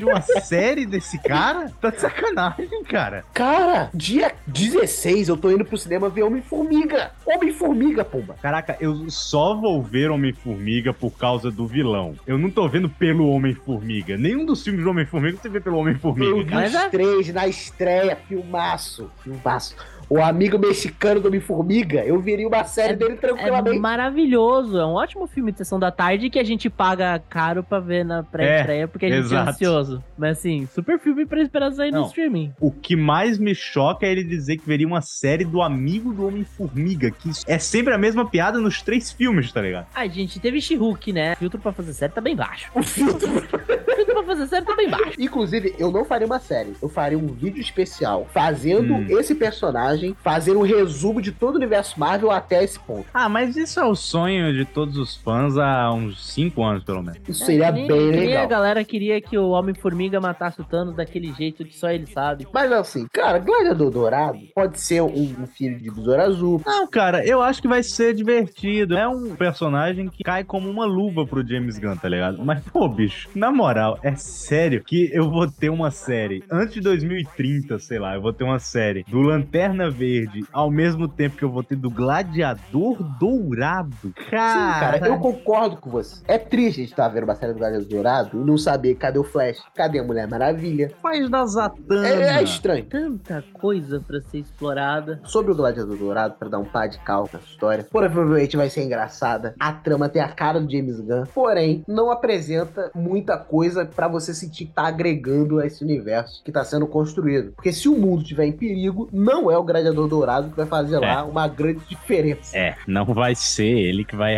De uma série desse cara? Tá de sacanagem, cara. Cara, dia 16 eu tô indo pro cinema ver Homem-Formiga. Homem-Formiga, pomba. Caraca, eu só vou ver Homem-Formiga por causa do vilão. Eu não tô vendo pelo Homem-Formiga. Nenhum dos filmes do Homem-Formiga você vê pelo Eu Homem-Formiga. vi cara. os três na estreia, filmaço. Filmaço. O amigo mexicano do Homem-Formiga, eu viria uma série dele É tranquilamente. maravilhoso, é um ótimo filme de sessão da tarde que a gente paga caro pra ver na pré-estreia porque a gente exato. é ansioso. Mas assim, super filme pra esperar sair no Não. streaming. O que mais me choca é ele dizer que veria uma série do amigo do Homem-Formiga, que é sempre a mesma piada nos três filmes, tá ligado? Ah, gente, teve She-Hulk, né? O filtro pra fazer série tá bem baixo. O [LAUGHS] filtro, [LAUGHS] fazer série bem baixo. Inclusive, eu não faria uma série. Eu faria um vídeo especial fazendo Hum. esse personagem, fazendo um resumo de todo o universo Marvel até esse ponto. Ah, mas isso é o sonho de todos os fãs há uns cinco anos, pelo menos. Isso seria É, nem- bem nem legal. a galera queria que o Homem-Formiga matasse o Thanos daquele jeito que só ele sabe. Mas assim, cara, Gladiador Dourado pode ser um, um filho de Besouro Azul. Não, cara, eu acho que vai ser divertido. É um personagem que cai como uma luva pro James Gunn, tá ligado? Mas, pô, bicho, na moral, é sério que eu vou ter uma série antes de 2030, sei lá, eu vou ter uma série do Lanterna Verde ao mesmo tempo que eu vou ter do Gladiador Dourado. Sim, Cara, cara, eu concordo com você. É triste a gente estar vendo uma série do Gladiador Dourado e não saber cadê o Flash, cadê a Mulher Maravilha. faz da Zatanna. É, é estranho. Tanta coisa pra ser explorada. Sobre o Gladiador Dourado, pra dar um pá de cal na história, provavelmente vai ser engraçada. A trama tem a cara do James Gunn, porém, não apresenta muita coisa pra você sentir que tá agregando a esse universo que tá sendo construído. Porque se o mundo estiver em perigo, não é o Gladiador Dourado que vai fazer lá uma grande diferença. É, não vai ser ele que vai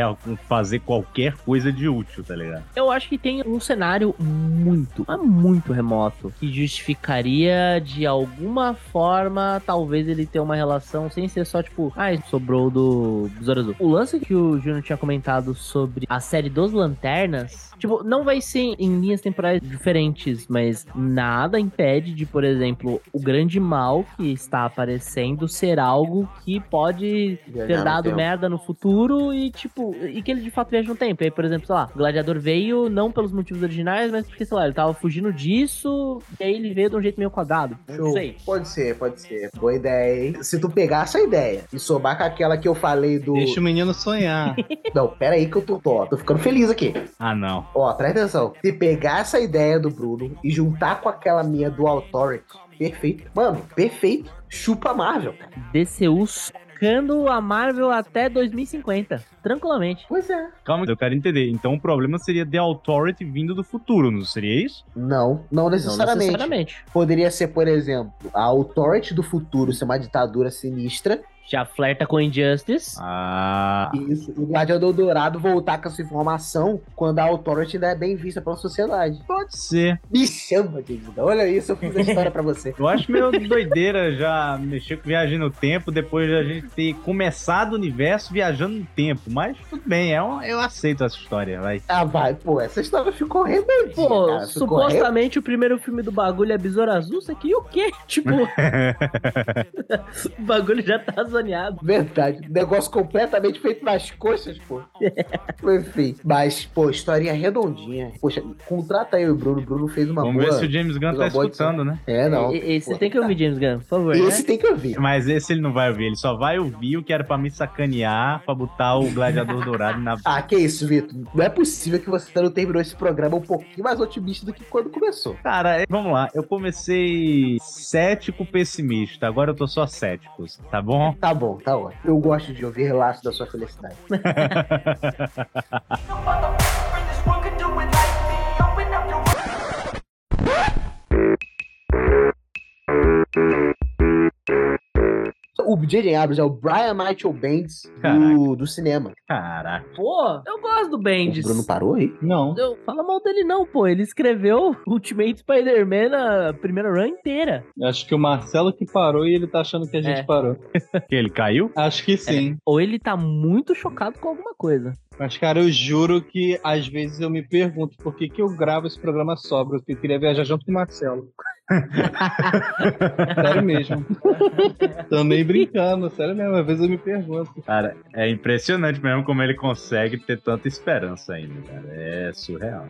fazer qualquer coisa de útil, tá ligado? Eu acho que tem um cenário muito, mas muito remoto que justificaria de alguma forma, talvez ele ter uma relação sem ser só tipo, ah, sobrou do Besouro Azul. O lance que o Júnior tinha comentado sobre a série dos Lanternas, tipo, não vai ser em linhas temporais diferentes, mas nada impede de, por exemplo, o grande mal que está aparecendo ser algo que pode Viajar ter dado tempo. merda no futuro e, tipo, e que ele de fato viaja no tempo. E aí, por exemplo, sei lá, o Gladiador veio não pelos motivos originais, mas porque, sei lá, ele tava fugindo disso e aí ele veio de um jeito meio quadrado. Não Show. sei. Pode ser, pode ser. Boa ideia, hein? Se tu pegar essa ideia e somar com aquela que eu falei do. Deixa o menino sonhar. [LAUGHS] Não, pera aí que eu tô, tô, tô ficando feliz aqui. Ah, não. Ó, presta atenção. Se pegar essa ideia do Bruno e juntar com aquela minha do Authority, perfeito. Mano, perfeito. Chupa Marvel, cara. DCU bancando a Marvel até 2050. Tranquilamente. Pois é. Calma, eu quero entender. Então o problema seria The Authority vindo do futuro, não seria isso? Não, não necessariamente. Não necessariamente. Poderia ser, por exemplo, a Authority do futuro ser uma ditadura sinistra. Já flerta com Injustice. Ah. Isso. O Gladiador Dourado voltar com essa informação quando a Authority ainda é bem vista pela sociedade. Pode ser. Me chama, James. Olha isso, eu fiz a história pra você. Eu acho meio doideira já mexer com viagem no tempo depois de a gente ter começado o universo viajando no tempo. Mas tudo bem, é um- eu aceito essa história, vai. Ah, vai, pô, essa história ficou redondinha. Pô, cara. Ficou supostamente o primeiro filme do bagulho é Besouro Azul, isso aqui o quê? [LAUGHS] Tipo, [LAUGHS] [LAUGHS] o bagulho já tá zoneado. Verdade. Negócio completamente feito nas coxas, pô. [LAUGHS] Enfim. Mas, pô, historinha redondinha. Poxa, contrata aí o Bruno. O Bruno fez uma Vamos boa. ver se o James Gunn tá escutando, né? É, não. E- Esse Pô, tem que ouvir, James Gunn, por favor. Esse né? tem que ouvir. Mas esse ele não vai ouvir, ele só vai ouvir o que era pra me sacanear, pra botar o gladiador [LAUGHS] dourado na. Ah, que isso, Vitor. Não é possível que você não terminou esse programa um pouquinho mais otimista do que quando começou. Cara, é- vamos lá. Eu comecei cético pessimista, agora eu tô só cético, tá bom? Tá bom, tá ótimo. Eu gosto de ouvir relatos da sua felicidade. [LAUGHS] O J.J. Abrams é o Brian Michael Bendis do, do cinema. Caraca. Pô, eu gosto do O Bendis. Bruno parou aí? Não. Não, fala mal dele não, pô. Ele escreveu [LAUGHS] Ultimate Spider-Man a primeira run inteira. Acho que o Marcelo que parou e ele tá achando que a gente É. parou. [LAUGHS] Que ele caiu? Acho que sim. Ou ele tá muito chocado com alguma coisa. Mas, cara, eu juro que às vezes eu me pergunto por que, que eu gravo esse programa porque eu queria viajar junto com o Marcelo. [LAUGHS] sério mesmo. Nem brincando, sério mesmo. Às vezes eu me pergunto. Cara, é impressionante mesmo como ele consegue ter tanta esperança ainda, cara. É surreal.